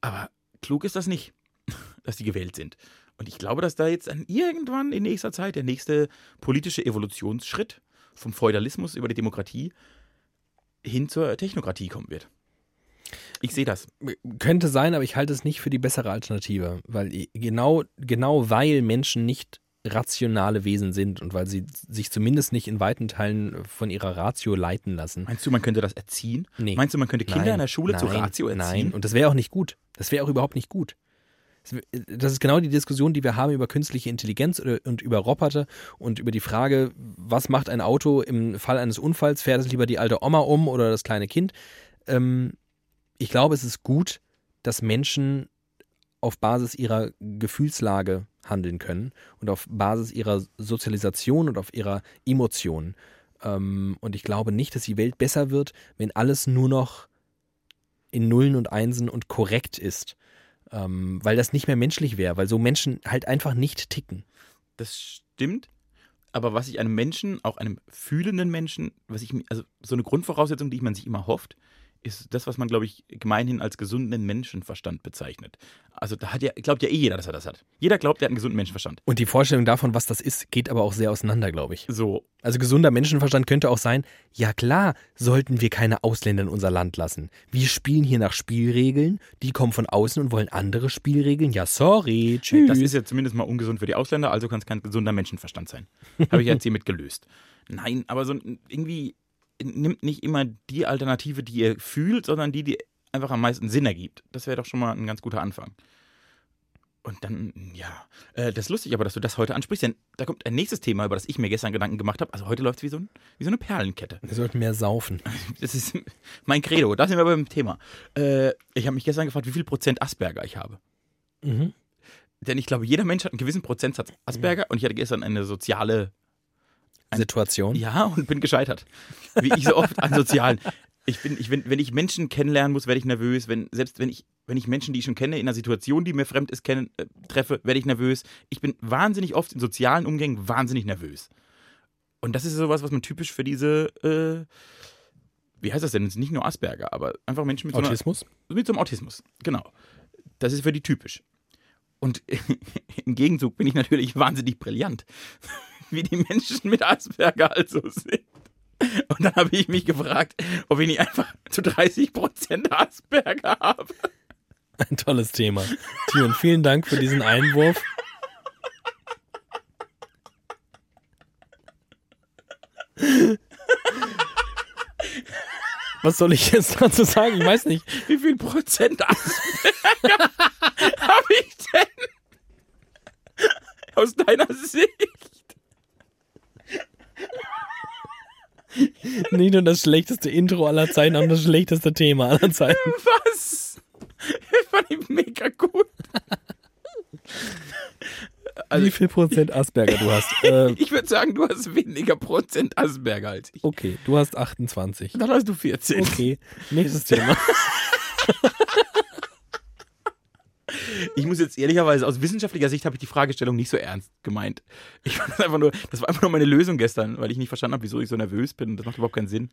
Aber klug ist das nicht, dass die gewählt sind. Und ich glaube, dass da jetzt an irgendwann in nächster Zeit der nächste politische Evolutionsschritt vom Feudalismus über die Demokratie hin zur Technokratie kommen wird. Ich sehe das. Könnte sein, aber ich halte es nicht für die bessere Alternative, weil genau, genau weil Menschen nicht rationale Wesen sind und weil sie sich zumindest nicht in weiten Teilen von ihrer Ratio leiten lassen. Meinst du, man könnte das erziehen? Nee. Meinst du, man könnte Kinder Nein, in der Schule zur nein, Ratio erziehen? Nein, und das wäre auch nicht gut. Das wäre auch überhaupt nicht gut. Das ist genau die Diskussion, die wir haben über künstliche Intelligenz oder- und über Roboter und über die Frage, was macht ein Auto im Fall eines Unfalls? Fährt es lieber die alte Oma um oder das kleine Kind? Ähm, ich glaube, es ist gut, dass Menschen auf Basis ihrer Gefühlslage handeln können und auf Basis ihrer Sozialisation und auf ihrer Emotionen. Ähm, und ich glaube nicht, dass die Welt besser wird, wenn alles nur noch in Nullen und Einsen und korrekt ist. Ähm, weil das nicht mehr menschlich wäre, weil so Menschen halt einfach nicht ticken. Das stimmt. Aber was ich einem Menschen, auch einem fühlenden Menschen, was ich, also so eine Grundvoraussetzung, die man sich immer hofft, ist das, was man, glaube ich, gemeinhin als gesunden Menschenverstand bezeichnet. Also da hat ja, glaubt ja eh jeder, dass er das hat. Jeder glaubt, er hat einen gesunden Menschenverstand. Und die Vorstellung davon, was das ist, geht aber auch sehr auseinander, glaube ich. So, Also gesunder Menschenverstand könnte auch sein, ja klar, sollten wir keine Ausländer in unser Land lassen. Wir spielen hier nach Spielregeln, die kommen von außen und wollen andere Spielregeln. Ja, sorry, tschüss. das ist ja zumindest mal ungesund für die Ausländer, also kann es kein gesunder Menschenverstand sein. Habe ich jetzt hiermit gelöst. Nein, aber so irgendwie nimmt nicht immer die Alternative, die ihr fühlt, sondern die, die einfach am meisten Sinn ergibt. Das wäre doch schon mal ein ganz guter Anfang. Und dann, ja, äh, das ist lustig aber, dass du das heute ansprichst, denn da kommt ein nächstes Thema, über das ich mir gestern Gedanken gemacht habe. Also heute läuft es wie, so ein, wie so eine Perlenkette. wir sollten mehr saufen. Das ist mein Credo. Da sind wir beim Thema. Äh, ich habe mich gestern gefragt, wie viel Prozent Asperger ich habe. Mhm. Denn ich glaube, jeder Mensch hat einen gewissen Prozentsatz Asperger und ich hatte gestern eine soziale, Situation. ja, und bin gescheitert. Wie ich so oft an sozialen. Ich bin, ich, wenn, wenn ich Menschen kennenlernen muss, werde ich nervös. Wenn, selbst wenn ich, wenn ich Menschen, die ich schon kenne, in einer Situation, die mir fremd ist, kennen, äh, treffe, werde ich nervös. Ich bin wahnsinnig oft in sozialen Umgängen wahnsinnig nervös. Und das ist sowas, was man typisch für diese, äh, wie heißt das denn? Nicht nur Asperger, aber einfach Menschen mit so einer, Autismus? mit so einem Autismus, genau. Das ist für die typisch. Und im Gegenzug bin ich natürlich wahnsinnig brillant, wie die Menschen mit Asperger also sind. Und dann habe ich mich gefragt, ob ich nicht einfach zu 30% Asperger habe. Ein tolles Thema. Tion, vielen Dank für diesen Einwurf. Was soll ich jetzt dazu sagen? Ich weiß nicht. Wie viel Prozent Asperger habe ich denn? Aus deiner Sicht? Nicht nur das schlechteste Intro aller Zeiten, sondern das schlechteste Thema aller Zeiten. Was? Das fand ich mega gut. Also- Wie viel Prozent Asperger du hast? Äh, Ich würde sagen, du hast weniger Prozent Asperger als ich. okay, du hast 28. Dann hast du 14. Okay, nächstes Thema. Ich muss jetzt ehrlicherweise, aus wissenschaftlicher Sicht habe ich die Fragestellung nicht so ernst gemeint. Ich fand das einfach nur, das war einfach nur meine Lösung gestern, weil ich nicht verstanden habe, wieso ich so nervös bin. Das macht überhaupt keinen Sinn.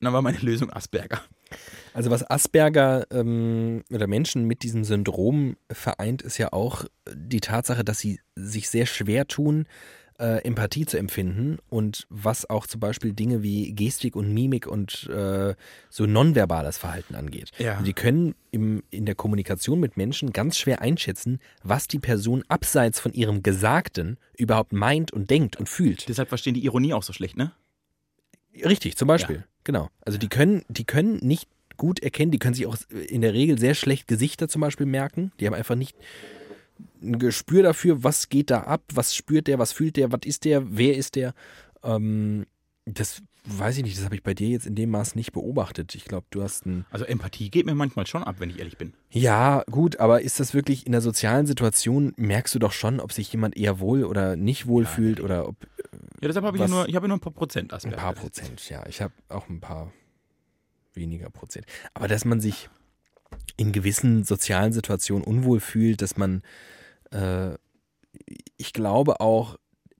dann war meine Lösung Asperger. Also was Asperger ähm, oder Menschen mit diesem Syndrom vereint, ist ja auch die Tatsache, dass sie sich sehr schwer tun, äh, Empathie zu empfinden und was auch zum Beispiel Dinge wie Gestik und Mimik und äh, so nonverbales Verhalten angeht. Ja. Und die können im, in der Kommunikation mit Menschen ganz schwer einschätzen, was die Person abseits von ihrem Gesagten überhaupt meint und denkt und fühlt. Deshalb verstehen die Ironie auch so schlecht, ne? Richtig, zum Beispiel. Genau. Also die können, die können nicht gut erkennen, die können sich auch in der Regel sehr schlecht Gesichter zum Beispiel merken. Die haben einfach nicht ein Gespür dafür, was geht da ab, was spürt der, was fühlt der, was ist der, wer ist der. Ähm, das weiß ich nicht, das habe ich bei dir jetzt in dem Maß nicht beobachtet. Ich glaube, du hast ein. Also Empathie geht mir manchmal schon ab, wenn ich ehrlich bin. Ja, gut, aber ist das wirklich in der sozialen Situation, merkst du doch schon, ob sich jemand eher wohl oder nicht wohl Ja, fühlt oder ob Ja, deshalb habe ich ja nur, ich habe ja nur ein paar Prozent Ein Asperger. paar Prozent, ja. Ich habe auch ein paar weniger Prozent. Aber dass man sich in gewissen sozialen Situationen unwohl fühlt, dass man, äh, ich glaube auch,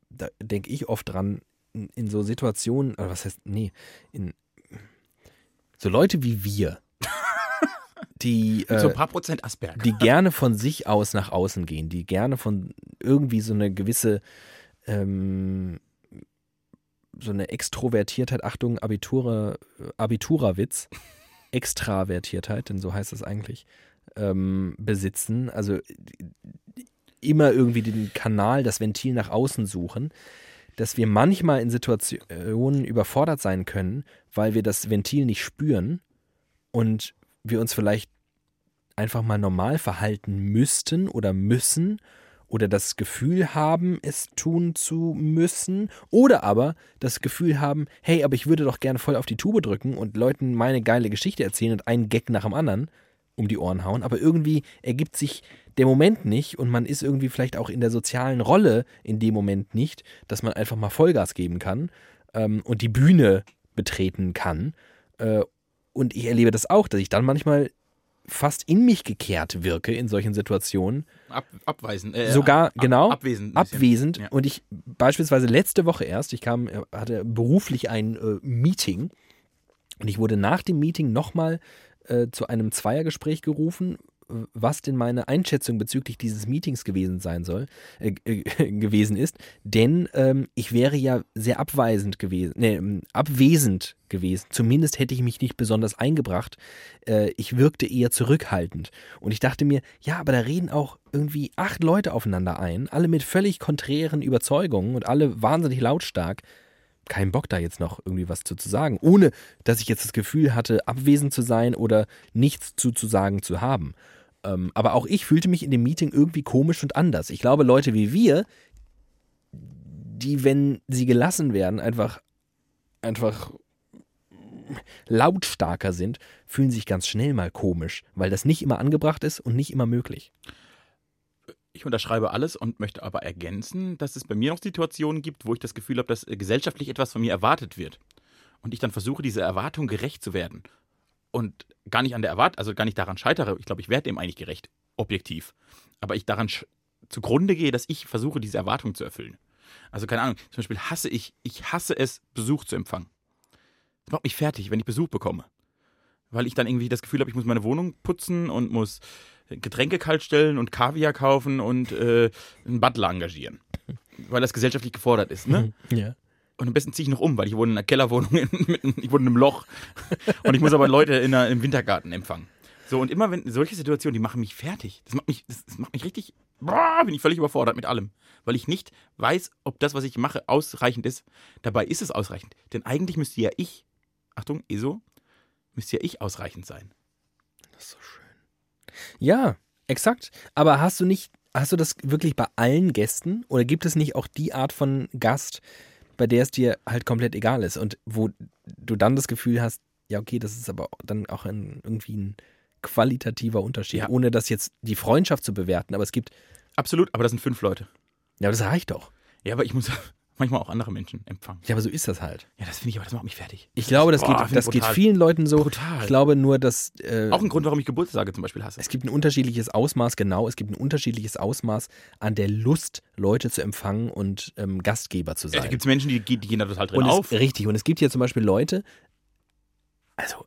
da denke ich oft dran, in, in so Situationen, oder was heißt, nee, in so Leute wie wir, die, Mit so äh, ein paar Prozent Asperger. die gerne von sich aus nach außen gehen, die gerne von irgendwie so eine gewisse ähm, so eine Extrovertiertheit, Achtung, Abitura, Abitura-Witz, Extravertiertheit, denn so heißt es eigentlich, ähm, besitzen. Also immer irgendwie den Kanal, das Ventil nach außen suchen, dass wir manchmal in Situationen überfordert sein können, weil wir das Ventil nicht spüren und wir uns vielleicht einfach mal normal verhalten müssten oder müssen oder das Gefühl haben, es tun zu müssen oder aber das Gefühl haben, hey, aber ich würde doch gerne voll auf die Tube drücken und Leuten meine geile Geschichte erzählen und einen Gag nach dem anderen um die Ohren hauen, aber irgendwie ergibt sich der Moment nicht und man ist irgendwie vielleicht auch in der sozialen Rolle in dem Moment nicht, dass man einfach mal Vollgas geben kann ähm, und die Bühne betreten kann. Äh, und ich erlebe das auch, dass ich dann manchmal fast in mich gekehrt wirke in solchen Situationen. Ab, abweisend. Äh, Sogar, ab, genau, Abwesend. Abwesend. Ja. Und ich beispielsweise letzte Woche erst, ich kam, äh, hatte beruflich ein äh, Meeting und ich wurde nach dem Meeting nochmal äh, zu einem Zweiergespräch gerufen, was denn meine Einschätzung bezüglich dieses Meetings gewesen sein soll, äh, äh, gewesen ist. Denn ähm, ich wäre ja sehr abweisend gewesen, nee, ähm, abwesend gewesen. Zumindest hätte ich mich nicht besonders eingebracht. Äh, ich wirkte eher zurückhaltend. Und ich dachte mir, ja, aber da reden auch irgendwie acht Leute aufeinander ein, alle mit völlig konträren Überzeugungen und alle wahnsinnig lautstark keinen Bock da jetzt noch irgendwie was zu, zu sagen, ohne dass ich jetzt das Gefühl hatte, abwesend zu sein oder nichts zu, zu sagen zu haben. Ähm, aber auch ich fühlte mich in dem Meeting irgendwie komisch und anders. Ich glaube, Leute wie wir, die, wenn sie gelassen werden, einfach, einfach lautstarker sind, fühlen sich ganz schnell mal komisch, weil das nicht immer angebracht ist und nicht immer möglich. Ich unterschreibe alles und möchte aber ergänzen, dass es bei mir noch Situationen gibt, wo ich das Gefühl habe, dass äh, gesellschaftlich etwas von mir erwartet wird. Und ich dann versuche, dieser Erwartung gerecht zu werden. Und gar nicht an der Erwartung, also gar nicht daran scheitere. Ich glaube, ich werde dem eigentlich gerecht, objektiv. Aber ich daran zugrunde gehe, dass ich versuche, diese Erwartung zu erfüllen. Also keine Ahnung, zum Beispiel hasse ich, ich hasse es, Besuch zu empfangen. Das macht mich fertig, wenn ich Besuch bekomme. Weil ich dann irgendwie das Gefühl habe, ich muss meine Wohnung putzen und muss Getränke kalt stellen und Kaviar kaufen und äh, einen Butler engagieren. Weil das gesellschaftlich gefordert ist. Ne? Ja. Und am besten ziehe ich noch um, weil ich wohne in einer Kellerwohnung, in, ich wohne in einem Loch. Und ich muss aber Leute in einer, im Wintergarten empfangen. So, und immer wenn solche Situationen, die machen mich fertig. Das macht mich, das, macht mich richtig, boah, bin ich völlig überfordert mit allem. Weil ich nicht weiß, ob das, was ich mache, ausreichend ist. Dabei ist es ausreichend. Denn eigentlich müsste ja ich, Achtung, ESO, müsste ja ich ausreichend sein. Das ist so schön. Ja, exakt. Aber hast du nicht, hast du das wirklich bei allen Gästen oder gibt es nicht auch die Art von Gast, bei der es dir halt komplett egal ist und wo du dann das Gefühl hast, ja, okay, das ist aber dann auch ein, irgendwie ein qualitativer Unterschied, Ja. ohne das jetzt die Freundschaft zu bewerten, aber es gibt, Absolut, aber das sind fünf Leute. ja, aber das reicht doch. Ja, aber ich muss manchmal auch andere Menschen empfangen. Ja, aber so ist das halt. Ja, das finde ich aber, das macht mich fertig. Ich glaube, das, Boah, geht, das geht vielen Leuten so. Brutal. Ich glaube nur, dass äh, Auch ein Grund, warum ich Geburtstage zum Beispiel hasse. Es gibt ein unterschiedliches Ausmaß, genau, es gibt ein unterschiedliches Ausmaß an der Lust, Leute zu empfangen und ähm, Gastgeber zu Ja, da sein. gibt es Menschen, die, die gehen da total drin und auf. es, richtig, und es gibt hier zum Beispiel Leute, also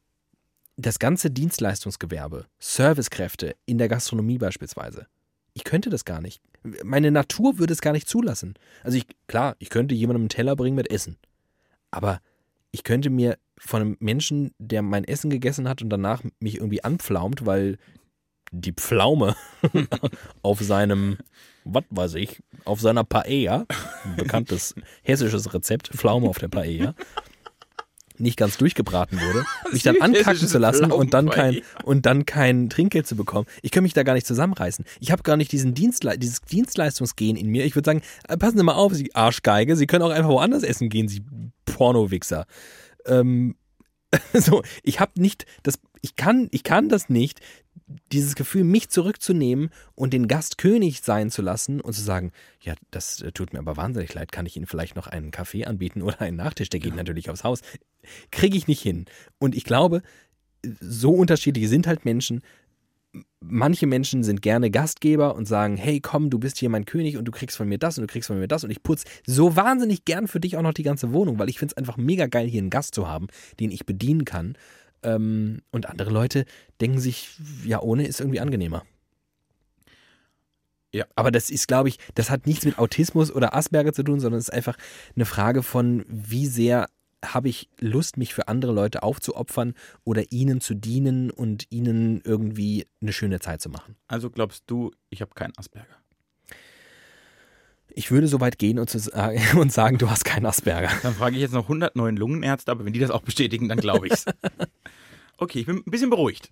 das ganze Dienstleistungsgewerbe, Servicekräfte in der Gastronomie beispielsweise. Ich könnte das gar nicht. Meine Natur würde es gar nicht zulassen. Also ich, klar, ich könnte jemandem einen Teller bringen mit Essen. Aber ich könnte mir von einem Menschen, der mein Essen gegessen hat und danach mich irgendwie anpflaumt, weil die Pflaume auf seinem, was weiß ich, auf seiner Paella, bekanntes hessisches Rezept, Pflaume auf der Paella, nicht ganz durchgebraten wurde, mich dann ankacken zu lassen und dann kein und dann kein Trinkgeld zu bekommen. Ich kann mich da gar nicht zusammenreißen. Ich habe gar nicht diesen Dienstle dieses Dienstleistungsgehen in mir. Ich würde sagen, äh, passen Sie mal auf, Sie Arschgeige, Sie können auch einfach woanders essen gehen, Sie Pornowichser. Ähm, so, ich habe nicht das ich kann ich kann das nicht dieses Gefühl, mich zurückzunehmen und den Gast König sein zu lassen und zu sagen, ja, das äh, tut mir aber wahnsinnig leid, kann ich Ihnen vielleicht noch einen Kaffee anbieten oder einen Nachtisch, der geht ja. natürlich aufs Haus, kriege ich nicht hin. Und ich glaube, so unterschiedlich sind halt Menschen. Manche Menschen sind gerne Gastgeber und sagen, hey, komm, du bist hier mein König und du kriegst von mir das und du kriegst von mir das und ich putze so wahnsinnig gern für dich auch noch die ganze Wohnung, weil ich finde es einfach mega geil, hier einen Gast zu haben, den ich bedienen kann ähm, und andere Leute denken sich, ja, ohne ist irgendwie angenehmer. Ja. Aber das ist, glaube ich, das hat nichts mit Autismus oder Asperger zu tun, sondern es ist einfach eine Frage von, wie sehr habe ich Lust, mich für andere Leute aufzuopfern oder ihnen zu dienen und ihnen irgendwie eine schöne Zeit zu machen. Also glaubst du, ich habe keinen Asperger? Ich würde so weit gehen und, äh, und sagen, du hast keinen Asperger. Dann frage ich jetzt noch 100 neuen Lungenärzte, aber wenn die das auch bestätigen, dann glaube ich es. Okay, ich bin ein bisschen beruhigt.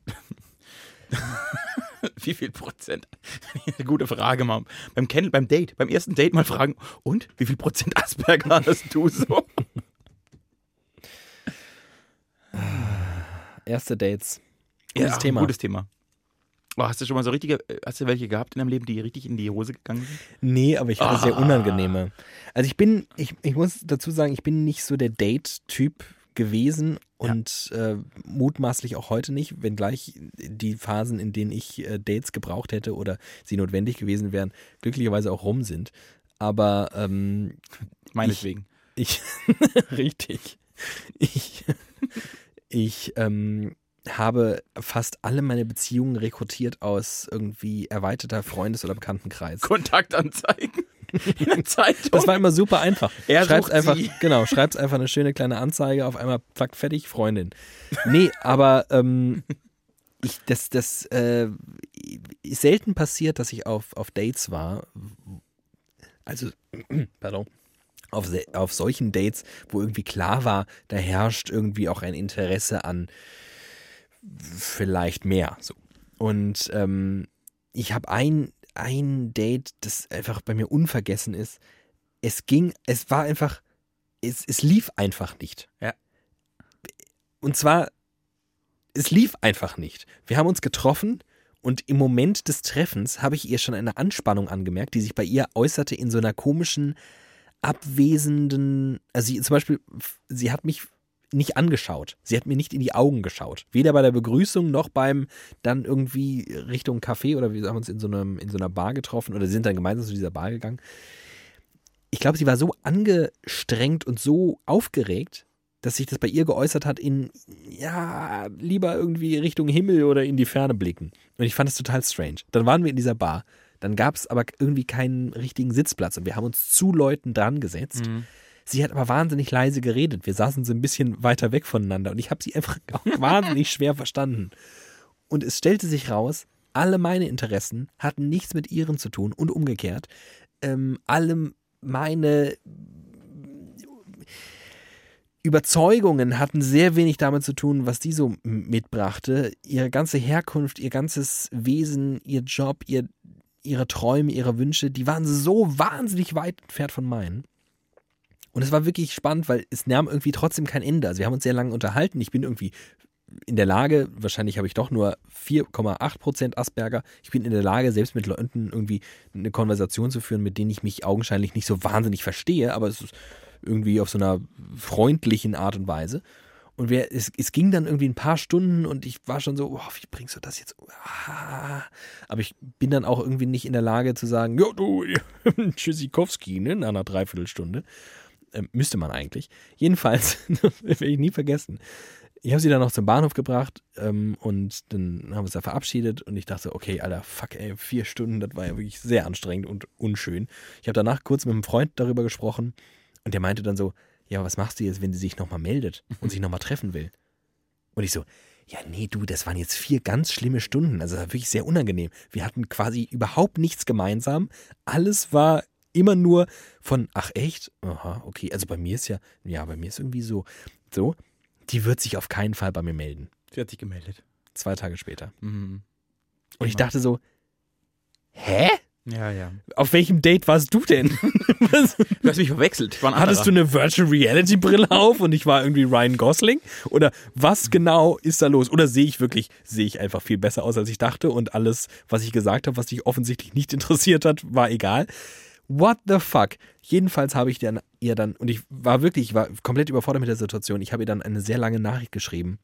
wie viel Prozent? Eine gute Frage mal. Beim, Ken beim Date, beim ersten Date mal fragen, und wie viel Prozent Asperger hast du so? Erste Dates. Gutes ja, Thema. Gutes Thema. Oh, hast du schon mal so richtige, hast du welche gehabt in deinem Leben, die richtig in die Hose gegangen sind? Nee, aber ich hatte ah. sehr unangenehme. Also ich bin, ich, ich muss dazu sagen, ich bin nicht so der Date-Typ gewesen und ja. äh, mutmaßlich auch heute nicht, wenngleich die Phasen, in denen ich äh, Dates gebraucht hätte oder sie notwendig gewesen wären, glücklicherweise auch rum sind. Aber ähm, meinetwegen. Ich, ich richtig. Ich, ich ähm, habe fast alle meine Beziehungen rekrutiert aus irgendwie erweiterter Freundes- oder Bekanntenkreis. Kontaktanzeigen. In der Zeitung. Das war immer super einfach. Er schreib's einfach, sie. genau, schreib's einfach eine schöne kleine Anzeige, auf einmal zack, fertig, Freundin. Nee, aber ähm, ich, das, das äh, ist selten passiert, dass ich auf, auf Dates war. Also, pardon auf, auf solchen Dates, wo irgendwie klar war, da herrscht irgendwie auch ein Interesse an vielleicht mehr. So. Und ähm, ich habe ein, ein Date, das einfach bei mir unvergessen ist. Es ging, es war einfach, es, es lief einfach nicht. Ja. Und zwar, es lief einfach nicht. Wir haben uns getroffen und im Moment des Treffens habe ich ihr schon eine Anspannung angemerkt, die sich bei ihr äußerte in so einer komischen, abwesenden, also sie, zum Beispiel, sie hat mich nicht angeschaut. Sie hat mir nicht in die Augen geschaut. Weder bei der Begrüßung noch beim dann irgendwie Richtung Café oder wir haben uns in so, einem, in so einer Bar getroffen oder sind dann gemeinsam zu dieser Bar gegangen. Ich glaube, sie war so angestrengt und so aufgeregt, dass sich das bei ihr geäußert hat in, ja, lieber irgendwie Richtung Himmel oder in die Ferne blicken. Und ich fand das total strange. Dann waren wir in dieser Bar. Dann gab es aber irgendwie keinen richtigen Sitzplatz und wir haben uns zu Leuten dran gesetzt. Mhm Sie hat aber wahnsinnig leise geredet. Wir saßen so ein bisschen weiter weg voneinander und ich habe sie einfach wahnsinnig schwer verstanden. Und es stellte sich raus, alle meine Interessen hatten nichts mit ihren zu tun und umgekehrt. Ähm, alle meine Überzeugungen hatten sehr wenig damit zu tun, was die so mitbrachte. Ihre ganze Herkunft, ihr ganzes Wesen, ihr Job, ihr, ihre Träume, ihre Wünsche, die waren so wahnsinnig weit entfernt von meinen. Und es war wirklich spannend, weil es nahm irgendwie trotzdem kein Ende. Also wir haben uns sehr lange unterhalten. Ich bin irgendwie in der Lage, wahrscheinlich habe ich doch nur 4,8% Asperger. Ich bin in der Lage, selbst mit Leuten irgendwie eine Konversation zu führen, mit denen ich mich augenscheinlich nicht so wahnsinnig verstehe, aber es ist irgendwie auf so einer freundlichen Art und Weise. Und wir, es, es ging dann irgendwie ein paar Stunden und ich war schon so, oh, wie bringst du das jetzt? Ah. Aber ich bin dann auch irgendwie nicht in der Lage zu sagen, ja, du, Tschüssikowski, ne, in einer Dreiviertelstunde. Äh, müsste man eigentlich. Jedenfalls, das werde ich nie vergessen. ich habe sie dann noch zum Bahnhof gebracht ähm, und dann haben wir uns da verabschiedet und ich dachte, okay, Alter, fuck, ey, vier Stunden, das war ja wirklich sehr anstrengend und unschön. Ich habe danach kurz mit einem Freund darüber gesprochen und der meinte dann so, ja, aber was machst du jetzt, wenn sie sich nochmal meldet und sich nochmal treffen will? Und ich so, ja, nee, du, das waren jetzt vier ganz schlimme Stunden. Also das war wirklich sehr unangenehm. Wir hatten quasi überhaupt nichts gemeinsam. Alles war immer nur von, ach echt? Aha, okay. Also bei mir ist ja, ja, bei mir ist irgendwie so, so, die wird sich auf keinen Fall bei mir melden. Sie hat sich gemeldet. Zwei Tage später. Mhm. Und ich dachte so, hä? Ja, ja. Auf welchem Date warst du denn? Was? Du hast mich verwechselt. Hattest du eine Virtual Reality Brille auf und ich war irgendwie Ryan Gosling? Oder was genau ist da los? Oder sehe ich wirklich, sehe ich einfach viel besser aus, als ich dachte und alles, was ich gesagt habe, was dich offensichtlich nicht interessiert hat, war egal. What the fuck? Jedenfalls habe ich dann ihr dann, und ich war wirklich, ich war komplett überfordert mit der Situation. Ich habe ihr dann eine sehr lange Nachricht geschrieben,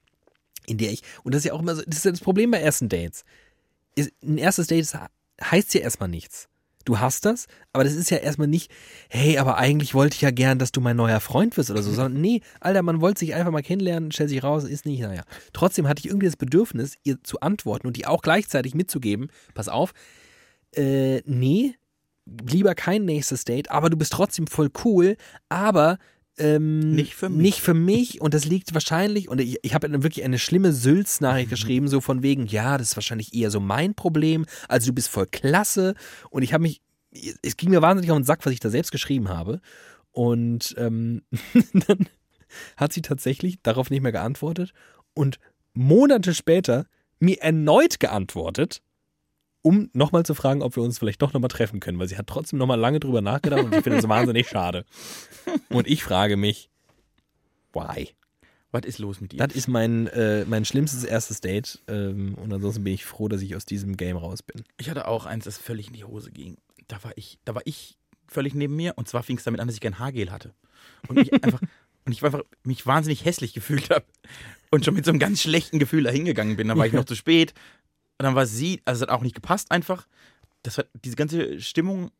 in der ich, und das ist ja auch immer so, das ist ja das Problem bei ersten Dates. Ein erstes Date ist, heißt ja erstmal nichts. Du hast das, aber das ist ja erstmal nicht, hey, aber eigentlich wollte ich ja gern, dass du mein neuer Freund wirst oder so, sondern nee, Alter, man wollte sich einfach mal kennenlernen, stellt sich raus, ist nicht, naja. Trotzdem hatte ich irgendwie das Bedürfnis, ihr zu antworten und die auch gleichzeitig mitzugeben, pass auf, äh, nee, lieber kein nächstes Date, aber du bist trotzdem voll cool, aber ähm, Nicht für mich. Nicht für mich. Und das liegt wahrscheinlich, und ich, ich habe wirklich eine schlimme Sülz-Nachricht geschrieben, so von wegen, ja, das ist wahrscheinlich eher so mein Problem, also du bist voll klasse. Und ich habe mich, es ging mir wahnsinnig auf den Sack, was ich da selbst geschrieben habe. Und ähm, dann hat sie tatsächlich darauf nicht mehr geantwortet. Und Monate später mir erneut geantwortet, um nochmal zu fragen, ob wir uns vielleicht doch nochmal treffen können, weil sie hat trotzdem nochmal lange drüber nachgedacht und ich finde das wahnsinnig schade. Und ich frage mich, why? Was ist los mit dir? Das ist mein, äh, mein schlimmstes erstes Date ähm, und ansonsten bin ich froh, dass ich aus diesem Game raus bin. Ich hatte auch eins, das völlig in die Hose ging. Da war ich, da war ich völlig neben mir und zwar fing es damit an, dass ich kein Haargel hatte. Und ich einfach, und ich einfach mich wahnsinnig hässlich gefühlt habe und schon mit so einem ganz schlechten Gefühl da hingegangen bin. Dann war ich noch zu spät. Und dann war sie, also es hat auch nicht gepasst einfach. Das war, diese ganze Stimmung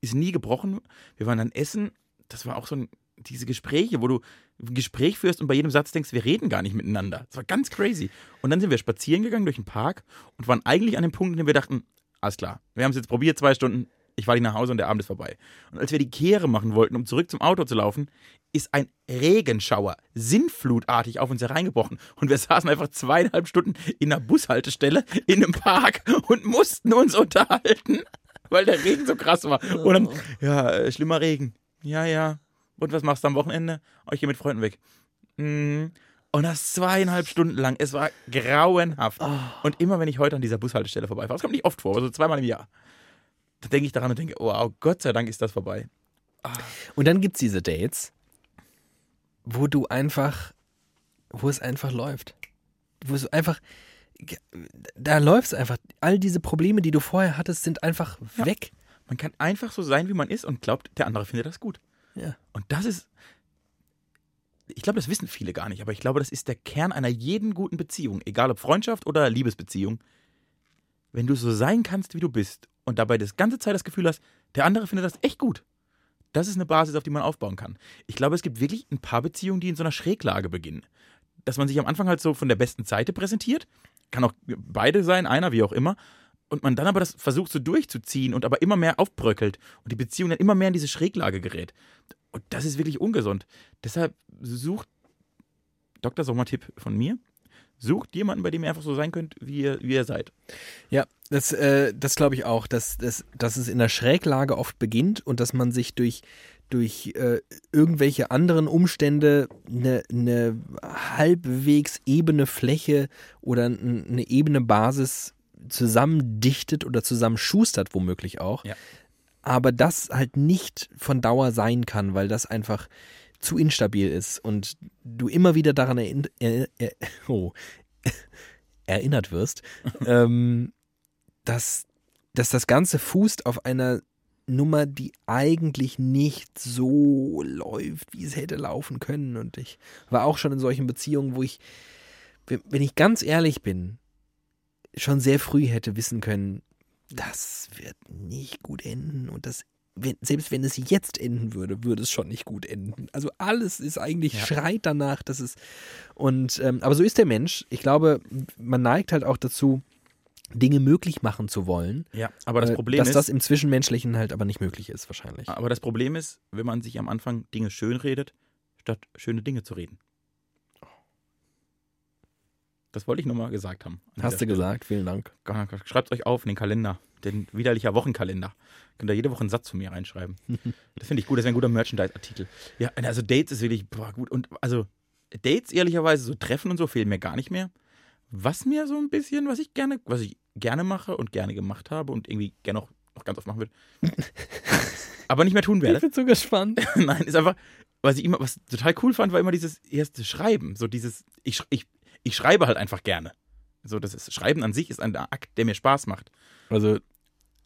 ist nie gebrochen. Wir waren dann essen. Das war auch so ein, diese Gespräche, wo du ein Gespräch führst und bei jedem Satz denkst, wir reden gar nicht miteinander. Das war ganz crazy. Und dann sind wir spazieren gegangen durch den Park und waren eigentlich an dem Punkt, in dem wir dachten, alles klar, wir haben es jetzt probiert, zwei Stunden, ich fahre nicht nach Hause und der Abend ist vorbei. Und als wir die Kehre machen wollten, um zurück zum Auto zu laufen, ist ein Regenschauer sinnflutartig auf uns hereingebrochen. Und wir saßen einfach zweieinhalb Stunden in einer Bushaltestelle in einem Park und mussten uns unterhalten, weil der Regen so krass war. Und dann, ja, äh, schlimmer Regen. Ja, ja. Und was machst du am Wochenende? Oh, ich gehe mit Freunden weg. Mhm. Und das zweieinhalb Stunden lang. Es war grauenhaft. Und immer wenn ich heute an dieser Bushaltestelle vorbeifahre, das kommt nicht oft vor, aber so zweimal im Jahr, da denke ich daran und denke, wow, Gott sei Dank ist das vorbei. Und dann gibt es diese Dates, wo du einfach, wo es einfach läuft. Wo es einfach, da läuft es einfach. All diese Probleme, die du vorher hattest, sind einfach Ja. weg. Man kann einfach so sein, wie man ist und glaubt, der andere findet das gut. Ja. Und das ist, ich glaube, das wissen viele gar nicht, aber ich glaube, das ist der Kern einer jeden guten Beziehung, egal ob Freundschaft oder Liebesbeziehung. Wenn du so sein kannst, wie du bist und dabei das ganze Zeit das Gefühl hast, der andere findet das echt gut. Das ist eine Basis, auf die man aufbauen kann. Ich glaube, es gibt wirklich ein paar Beziehungen, die in so einer Schräglage beginnen. Dass man sich am Anfang halt so von der besten Seite präsentiert, kann auch beide sein, einer, wie auch immer, und man dann aber das versucht so durchzuziehen und aber immer mehr aufbröckelt und die Beziehung dann immer mehr in diese Schräglage gerät. Und das ist wirklich ungesund. Deshalb sucht, Dr. Sommertipp von mir, sucht jemanden, bei dem ihr einfach so sein könnt, wie ihr, wie ihr seid. Ja, das, äh, das glaube ich auch, dass, dass, dass es in der Schräglage oft beginnt und dass man sich durch, durch äh, irgendwelche anderen Umstände eine, eine halbwegs ebene Fläche oder eine ebene Basis zusammendichtet oder zusammenschustert, womöglich auch. Ja. Aber das halt nicht von Dauer sein kann, weil das einfach zu instabil ist und du immer wieder daran erinn er, er, oh, erinnert wirst, ähm, dass, dass das Ganze fußt auf einer Nummer, die eigentlich nicht so läuft, wie es hätte laufen können. Und ich war auch schon in solchen Beziehungen, wo ich, wenn wenn ich ganz ehrlich bin, schon sehr früh hätte wissen können, das wird nicht gut enden und das wenn, selbst wenn es jetzt enden würde, würde es schon nicht gut enden. Also alles ist eigentlich Ja. schreit danach, dass es und ähm, aber so ist der Mensch. Ich glaube, man neigt halt auch dazu, Dinge möglich machen zu wollen. Ja, aber das äh, Problem dass ist, das im Zwischenmenschlichen halt aber nicht möglich ist, wahrscheinlich. aber das Problem ist, wenn man sich am Anfang Dinge schön redet, statt schöne Dinge zu reden. Das wollte ich nochmal gesagt haben. Hast du gesagt? Vielen Dank. Schreibt euch auf in den Kalender, den widerlicher Wochenkalender. Könnt ihr jede Woche einen Satz von mir reinschreiben. Das finde ich gut, das wäre ein guter Merchandise-Artikel. Ja, also Dates ist wirklich boah, gut. Und also Dates, ehrlicherweise, so Treffen und so fehlen mir gar nicht mehr. Was mir so ein bisschen, was ich gerne, was ich gerne mache und gerne gemacht habe und irgendwie gerne auch noch ganz oft machen würde, aber nicht mehr tun werde. bin so gespannt. Nein, ist einfach, was ich immer, was total cool fand, war immer dieses erste Schreiben. So dieses, ich, ich, ich schreibe halt einfach gerne. So, das ist, Schreiben an sich ist ein Akt, der mir Spaß macht. Also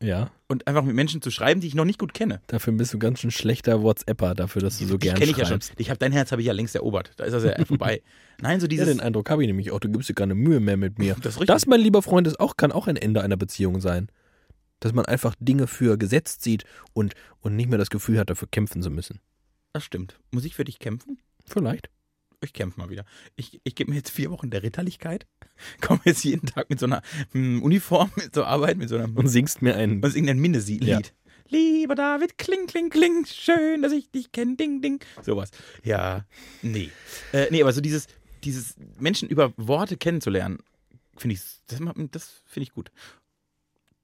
ja, Und einfach mit Menschen zu schreiben, die ich noch nicht gut kenne. dafür bist du ganz schön schlechter WhatsApper, dafür, dass du so Die gern kenne ich ja schon. schreibst. Ich habe dein Herz habe ich ja längst erobert. Da ist das ja vorbei. Nein, so Ja, dieses. den Eindruck habe ich nämlich auch. Du gibst dir keine Mühe mehr mit mir. das ist richtig. Das, mein lieber Freund, ist auch, kann auch ein Ende einer Beziehung sein. Dass man einfach Dinge für gesetzt sieht und, und nicht mehr das Gefühl hat, dafür kämpfen zu müssen. das stimmt. Muss ich für dich kämpfen? Vielleicht. Ich kämpfe mal wieder. Ich, ich gebe mir jetzt vier Wochen der Ritterlichkeit. Komme jetzt jeden Tag mit so einer hm, Uniform zur Arbeit, mit so einer Und singst mir ein. Was irgendein Minneslied. Ja. Lieber David, kling, kling, kling, schön, dass ich dich kenne, ding, ding. Sowas. Ja, nee. Äh, nee, aber so dieses, dieses Menschen über Worte kennenzulernen, finde ich, das, das finde ich gut.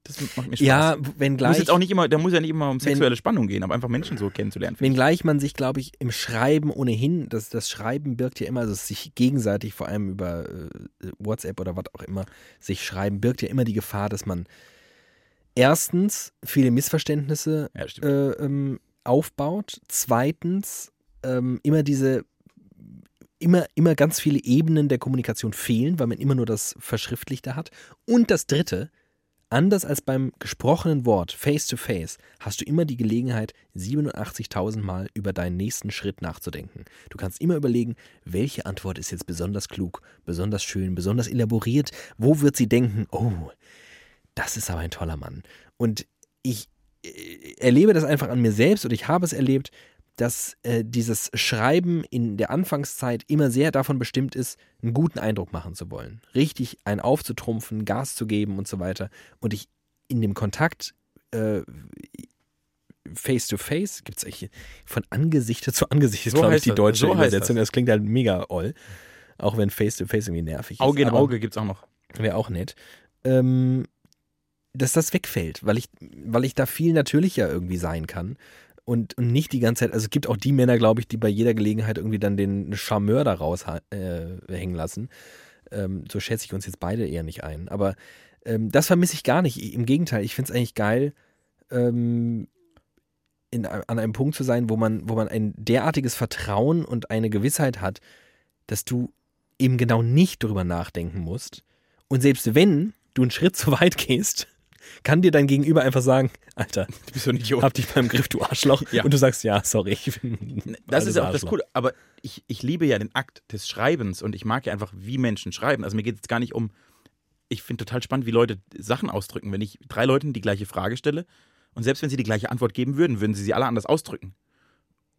Das macht mir Spaß. Ja, muss wenngleich, jetzt auch nicht immer, da muss ja nicht immer um Wenn- sexuelle Spannung gehen, aber einfach Menschen so kennenzulernen. wenngleich man sich, glaube ich, im Schreiben ohnehin, das, das Schreiben birgt ja immer, also sich gegenseitig, vor allem über äh, WhatsApp oder was auch immer, sich schreiben, birgt ja immer die Gefahr, dass man erstens viele Missverständnisse. Ja, äh, ähm, aufbaut. Zweitens ähm, immer diese immer, immer ganz viele Ebenen der Kommunikation fehlen, weil man immer nur das Verschriftlichte hat. Und das Dritte, anders als beim gesprochenen Wort, face to face, hast du immer die Gelegenheit, 87.000 Mal über deinen nächsten Schritt nachzudenken. Du kannst immer überlegen, welche Antwort ist jetzt besonders klug, besonders schön, besonders elaboriert. Wo wird sie denken, oh, das ist aber ein toller Mann. Und ich äh, erlebe das einfach an mir selbst und ich habe es erlebt, dass äh, dieses Schreiben in der Anfangszeit immer sehr davon bestimmt ist, einen guten Eindruck machen zu wollen. Richtig einen aufzutrumpfen, Gas zu geben und so weiter. Und ich in dem Kontakt äh, face to face, gibt es von Angesicht zu Angesicht, ist So glaube ich die das. deutsche So Übersetzung. Das. klingt halt mega oll. Auch wenn face to face irgendwie nervig ist. Auge in Auge gibt es auch noch. Wäre auch nett. Ähm, dass das wegfällt, weil ich, weil ich da viel natürlicher irgendwie sein kann. Und, und nicht die ganze Zeit, also es gibt auch die Männer, glaube ich, die bei jeder Gelegenheit irgendwie dann den Charmeur da raushängen äh, hängen lassen. Ähm, so schätze ich uns jetzt beide eher nicht ein. Aber ähm, das vermisse ich gar nicht. Im Gegenteil, ich finde es eigentlich geil, ähm, in, an einem Punkt zu sein, wo man, wo man ein derartiges Vertrauen und eine Gewissheit hat, dass du eben genau nicht drüber nachdenken musst. Und selbst wenn du einen Schritt zu weit gehst, kann dir dein Gegenüber einfach sagen, Alter, Du bist so ein Idiot. hab dich beim Griff, du Arschloch. Ja. Und du sagst, ja, sorry, Das ist altes auch das Arschloch. Coole. Aber ich, ich liebe ja den Akt des Schreibens und ich mag ja einfach, wie Menschen schreiben. Also mir geht es gar nicht um. Ich finde total spannend, wie Leute Sachen ausdrücken. Wenn ich drei Leuten die gleiche Frage stelle und selbst wenn sie die gleiche Antwort geben würden, würden sie sie alle anders ausdrücken.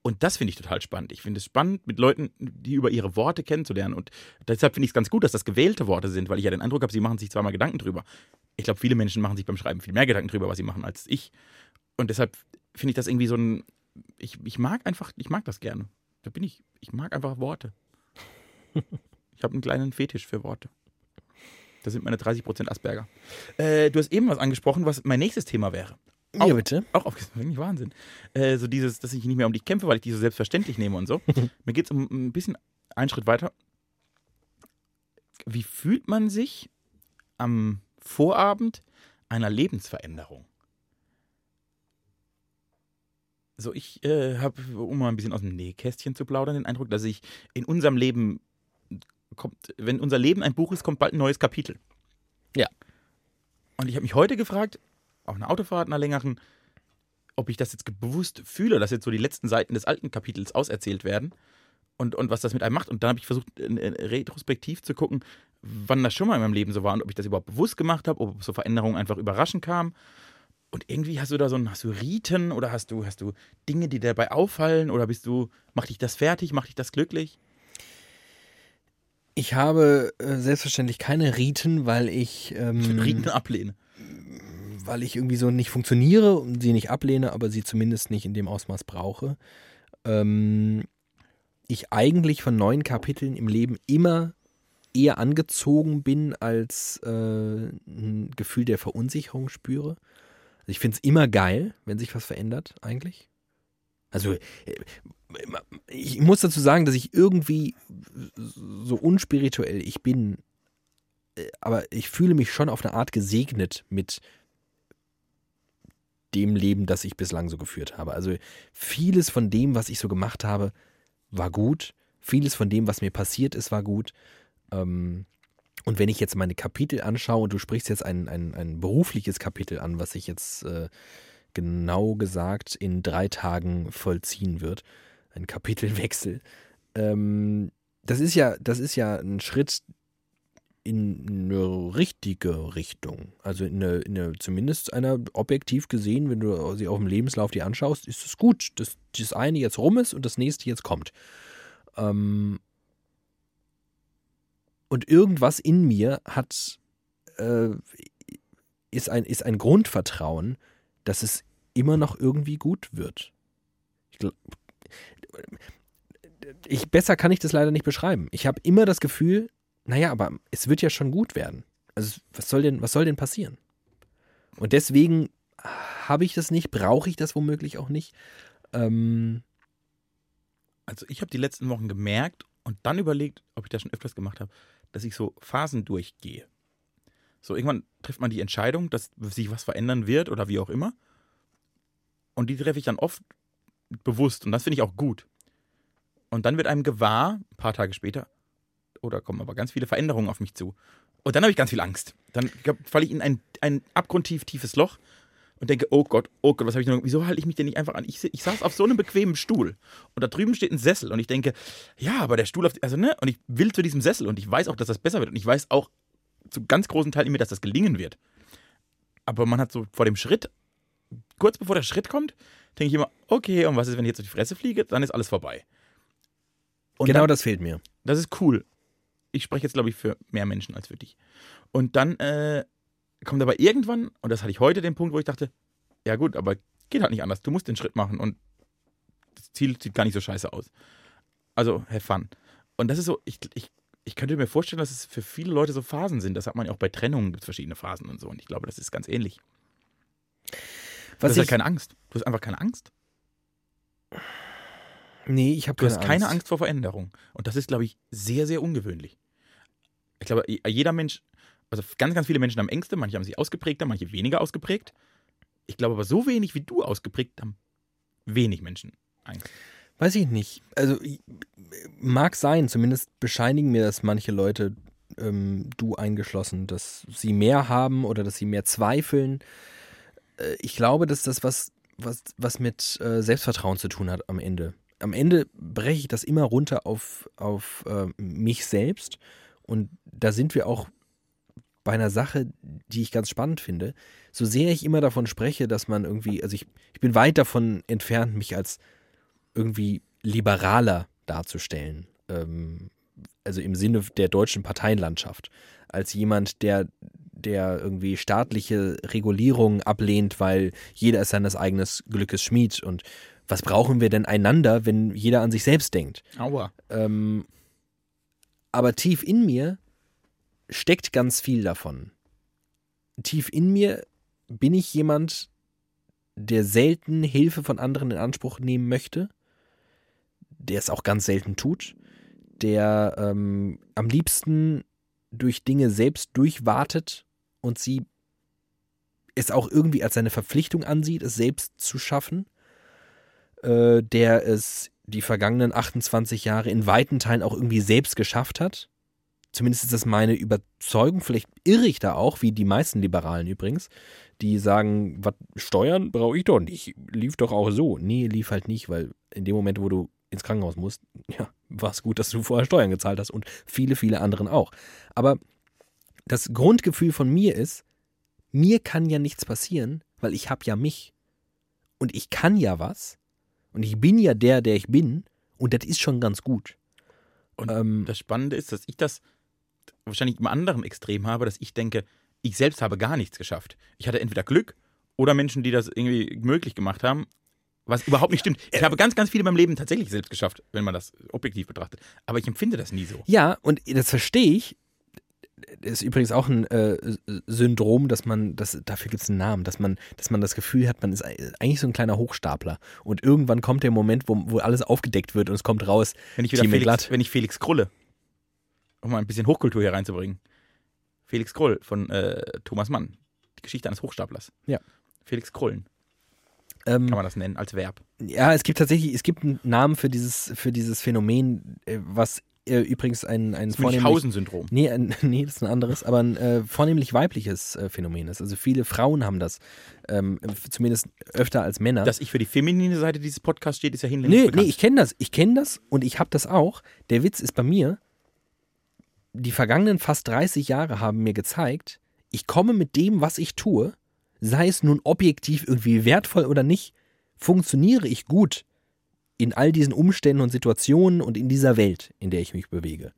Und das finde ich total spannend. Ich finde es spannend, mit Leuten, die über ihre Worte kennenzulernen. Und deshalb finde ich es ganz gut, dass das gewählte Worte sind, weil ich ja den Eindruck habe, sie machen sich zweimal Gedanken drüber. Ich glaube, viele Menschen machen sich beim Schreiben viel mehr Gedanken drüber, was sie machen, als ich. Und deshalb finde ich das irgendwie so ein. Ich, ich mag einfach, ich mag das gerne. Da bin ich, ich mag einfach Worte. Ich habe einen kleinen Fetisch für Worte. Das sind meine 30% Asperger. Äh, du hast eben was angesprochen, was mein nächstes Thema wäre. Auch- Ja, bitte. Auch auf wirklich Wahnsinn. Äh, so dieses, dass ich nicht mehr um dich kämpfe, weil ich die so selbstverständlich nehme und so. Mir geht es um ein bisschen einen Schritt weiter. Wie fühlt man sich am Vorabend einer Lebensveränderung? So, ich äh, habe, um mal ein bisschen aus dem Nähkästchen zu plaudern, den Eindruck, dass ich in unserem Leben kommt, wenn unser Leben ein Buch ist, kommt bald ein neues Kapitel. Ja. Und ich habe mich heute gefragt, auf einer Autofahrt, einer längeren, ob ich das jetzt bewusst fühle, dass jetzt so die letzten Seiten des alten Kapitels auserzählt werden und, und was das mit einem macht. Und dann habe ich versucht, äh, äh, retrospektiv zu gucken, wann das schon mal in meinem Leben so war und ob ich das überhaupt bewusst gemacht habe, ob so Veränderungen einfach überraschend kamen. Und irgendwie hast du da so ein, hast du Riten oder hast du, hast du Dinge, die dabei auffallen oder bist du, macht dich das fertig, macht dich das glücklich? Ich habe äh, selbstverständlich keine Riten, weil ich ähm, Riten ablehne. Weil ich irgendwie so nicht funktioniere und sie nicht ablehne, aber sie zumindest nicht in dem Ausmaß brauche. Ähm, ich eigentlich von neuen Kapiteln im Leben immer eher angezogen bin, als äh, ein Gefühl der Verunsicherung spüre. Also ich finde es immer geil, wenn sich was verändert, eigentlich. Also äh, ich muss dazu sagen, dass ich irgendwie so unspirituell ich bin, äh, aber ich fühle mich schon auf eine Art gesegnet mit dem Leben, das ich bislang so geführt habe. Also vieles von dem, was ich so gemacht habe, war gut. Vieles von dem, was mir passiert ist, war gut. Ähm, und wenn ich jetzt meine Kapitel anschaue, und du sprichst jetzt ein, ein, ein berufliches Kapitel an, was ich jetzt äh, genau gesagt in drei Tagen vollziehen wird, ein Kapitelwechsel. Ähm, das ist ja, das ist ja ein Schritt in eine richtige Richtung. Also in eine, in eine, zumindest einer objektiv gesehen, wenn du sie auf dem Lebenslauf dir anschaust, ist es gut, dass das eine jetzt rum ist und das nächste jetzt kommt. Ähm, und irgendwas in mir hat äh, ist ein, ist ein Grundvertrauen, dass es immer noch irgendwie gut wird. Ich, ich, besser kann ich das leider nicht beschreiben. Ich habe immer das Gefühl, naja, aber es wird ja schon gut werden. Also was soll denn, was soll denn passieren? Und deswegen habe ich das nicht, brauche ich das womöglich auch nicht. Ähm, also ich habe die letzten Wochen gemerkt und dann überlegt, ob ich das schon öfters gemacht habe, dass ich so Phasen durchgehe. So irgendwann trifft man die Entscheidung, dass sich was verändern wird oder wie auch immer. Und die treffe ich dann oft bewusst und das finde ich auch gut. Und dann wird einem gewahr, ein paar Tage später, oder kommen aber ganz viele Veränderungen auf mich zu. Und dann habe ich ganz viel Angst. Dann falle ich in ein, ein abgrundtief tiefes Loch und denke, oh Gott, oh Gott, was habe ich noch? Wieso halte ich mich denn nicht einfach an? Ich, ich saß auf so einem bequemen Stuhl und da drüben steht ein Sessel und ich denke, ja, aber der Stuhl auf, also ne, und ich will zu diesem Sessel und ich weiß auch, dass das besser wird und ich weiß auch zu ganz großen Teilen in mir, dass das gelingen wird. Aber man hat so vor dem Schritt, kurz bevor der Schritt kommt, denke ich immer, okay, und was ist, wenn ich jetzt auf die Fresse fliege? Dann ist alles vorbei. Und genau dann, das fehlt mir. Das ist cool. Ich spreche jetzt, glaube ich, für mehr Menschen als für dich. Und dann äh, kommt aber irgendwann, und das hatte ich heute den Punkt, wo ich dachte, ja gut, aber geht halt nicht anders. Du musst den Schritt machen und das Ziel sieht gar nicht so scheiße aus. Also, have fun. Und das ist so, ich, ich, ich könnte mir vorstellen, dass es für viele Leute so Phasen sind. Das hat man ja auch bei Trennungen, gibt es verschiedene Phasen und so. Und ich glaube, das ist ganz ähnlich. Was du hast halt keine Angst. Du hast einfach keine Angst. Nee, ich habe keine Angst. Du hast keine Angst. Angst vor Veränderung. Und das ist, glaube ich, sehr, sehr ungewöhnlich. Ich glaube, jeder Mensch, also ganz, ganz viele Menschen haben Ängste, manche haben sie ausgeprägter, manche weniger ausgeprägt. Ich glaube aber, so wenig wie du ausgeprägt haben wenig Menschen Angst. Weiß ich nicht. Also mag sein, zumindest bescheinigen mir das manche Leute, ähm, du eingeschlossen, dass sie mehr haben oder dass sie mehr zweifeln. Äh, ich glaube, dass das was, was, was mit äh, Selbstvertrauen zu tun hat am Ende am Ende breche ich das immer runter auf, auf äh, mich selbst. Und da sind wir auch bei einer Sache, die ich ganz spannend finde. So sehr ich immer davon spreche, dass man irgendwie, also ich, ich bin weit davon entfernt, mich als irgendwie liberaler darzustellen. Ähm, also im Sinne der deutschen Parteienlandschaft. Als jemand, der, der irgendwie staatliche Regulierungen ablehnt, weil jeder ist seines eigenen Glückes Schmied und was brauchen wir denn einander, wenn jeder an sich selbst denkt? Aua. Ähm, aber tief in mir steckt ganz viel davon. Tief in mir bin ich jemand, der selten Hilfe von anderen in Anspruch nehmen möchte, der es auch ganz selten tut, der ähm, am liebsten durch Dinge selbst durchwartet und sie es auch irgendwie als seine Verpflichtung ansieht, es selbst zu schaffen äh, der es die vergangenen 28 Jahre in weiten Teilen auch irgendwie selbst geschafft hat. Zumindest ist das meine Überzeugung. Vielleicht irre ich da auch, wie die meisten Liberalen übrigens, die sagen, was Steuern brauche ich doch nicht. Lief doch auch so. Nee, lief halt nicht, weil in dem Moment, wo du ins Krankenhaus musst, ja, war es gut, dass du vorher Steuern gezahlt hast und viele, viele anderen auch. Aber das Grundgefühl von mir ist, mir kann ja nichts passieren, weil ich habe ja mich. Und ich kann ja was. Und ich bin ja der, der ich bin. Und das ist schon ganz gut. Und Ähm, das Spannende ist, dass ich das wahrscheinlich im anderen Extrem habe, dass ich denke, ich selbst habe gar nichts geschafft. Ich hatte entweder Glück oder Menschen, die das irgendwie möglich gemacht haben, was überhaupt nicht stimmt. Ich habe ganz, ganz viele in meinem Leben tatsächlich selbst geschafft, wenn man das objektiv betrachtet. Aber ich empfinde das nie so. Ja, und das verstehe ich. Das ist übrigens auch ein äh, Syndrom, dass man, das, dafür gibt es einen Namen, dass man, dass man das Gefühl hat, man ist eigentlich so ein kleiner Hochstapler. Und irgendwann kommt der Moment, wo, wo alles aufgedeckt wird und es kommt raus. Wenn ich wieder Felix, glatt. wenn ich Felix Krulle, um mal ein bisschen Hochkultur hier reinzubringen. Felix Krull von äh, Thomas Mann. Die Geschichte eines Hochstaplers. Ja. Felix Krullen, Ähm, kann man das nennen, als Verb. Ja, es gibt tatsächlich, es gibt einen Namen für dieses, für dieses Phänomen, äh, was äh, übrigens ein, ein Münchhausen-Syndrom. nee, ein, nee, das ist ein anderes, aber ein äh, vornehmlich weibliches äh, Phänomen ist. Also viele Frauen haben das, ähm, zumindest öfter als Männer. Dass ich für die feminine Seite dieses Podcasts steht, ist ja hinlänglich nee, bekannt. nee, ich kenne das, ich kenne das und ich habe das auch. Der Witz ist bei mir, die vergangenen fast 30 Jahre haben mir gezeigt, ich komme mit dem, was ich tue, sei es nun objektiv irgendwie wertvoll oder nicht, funktioniere ich gut in all diesen Umständen und Situationen und in dieser Welt, in der ich mich bewege.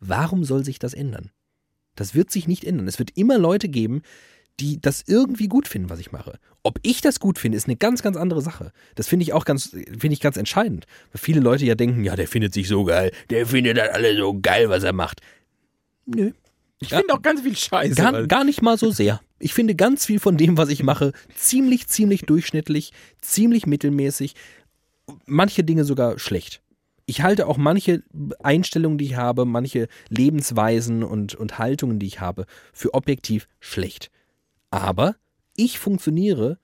Warum soll sich das ändern? Das wird sich nicht ändern. Es wird immer Leute geben, die das irgendwie gut finden, was ich mache. Ob ich das gut finde, ist eine ganz, ganz andere Sache. Das finde ich auch ganz, finde ich ganz entscheidend. Weil viele Leute ja denken, ja, der findet sich so geil, der findet das alle so geil, was er macht. Nö, Ich finde auch ganz viel Scheiße. gar, gar nicht mal so sehr. Ich finde ganz viel von dem, was ich mache, ziemlich, ziemlich durchschnittlich, ziemlich mittelmäßig, manche Dinge sogar schlecht. Ich halte auch manche Einstellungen, die ich habe, manche Lebensweisen und, und Haltungen, die ich habe, für objektiv schlecht. Aber ich funktioniere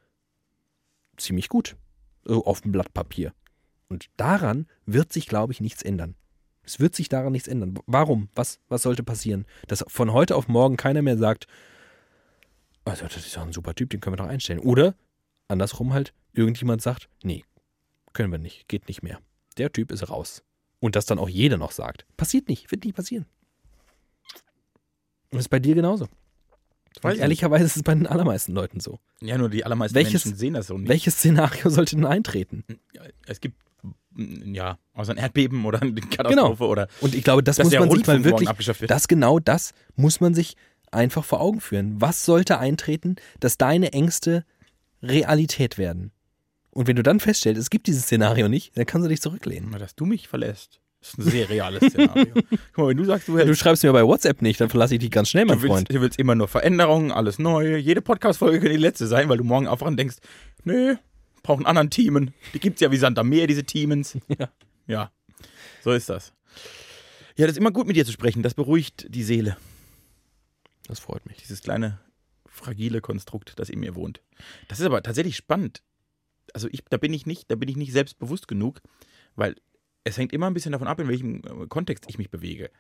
ziemlich gut so auf dem Blatt Papier. Und daran wird sich, glaube ich, nichts ändern. Es wird sich daran nichts ändern. Warum? Was, was sollte passieren? Dass von heute auf morgen keiner mehr sagt, also das ist doch ein super Typ, den können wir doch einstellen. Oder andersrum halt, irgendjemand sagt, nee, können wir nicht, geht nicht mehr. Der Typ ist raus. Und das dann auch jeder noch sagt. Passiert nicht, wird nicht passieren. Und ist bei dir genauso. Ehrlicherweise ist es bei den allermeisten Leuten so. Ja, nur die allermeisten Welches- Menschen sehen das so nicht. Welches Szenario sollte denn eintreten? Es gibt, ja, außer ein Erdbeben oder eine Katastrophe oder Und ich glaube, das muss man sich mal wirklich, das genau das muss man sich einfach vor Augen führen. Was sollte eintreten, dass deine Ängste Realität werden? Und wenn du dann feststellst, es gibt dieses Szenario nicht, dann kannst du dich zurücklehnen. Dass du mich verlässt. Das ist ein sehr reales Szenario. Guck mal, wenn du sagst, du, Du hältst, schreibst mir bei WhatsApp nicht, dann verlasse ich dich ganz schnell, mein du, willst, Freund. du willst immer nur Veränderungen, alles neu. Jede Podcast-Folge könnte die letzte sein, weil du morgen aufwachen denkst, nö, brauchen anderen Teamen. Die gibt's ja wie Sand am Meer, diese Teamens. Ja. Ja, so ist das. Ja, das ist immer gut mit dir zu sprechen. Das beruhigt die Seele. Das freut mich. Dieses kleine, fragile Konstrukt, das in mir wohnt. Das ist aber tatsächlich spannend. Also ich, da bin ich nicht, da bin ich nicht selbstbewusst genug, weil es hängt immer ein bisschen davon ab, in welchem äh, Kontext ich mich bewege.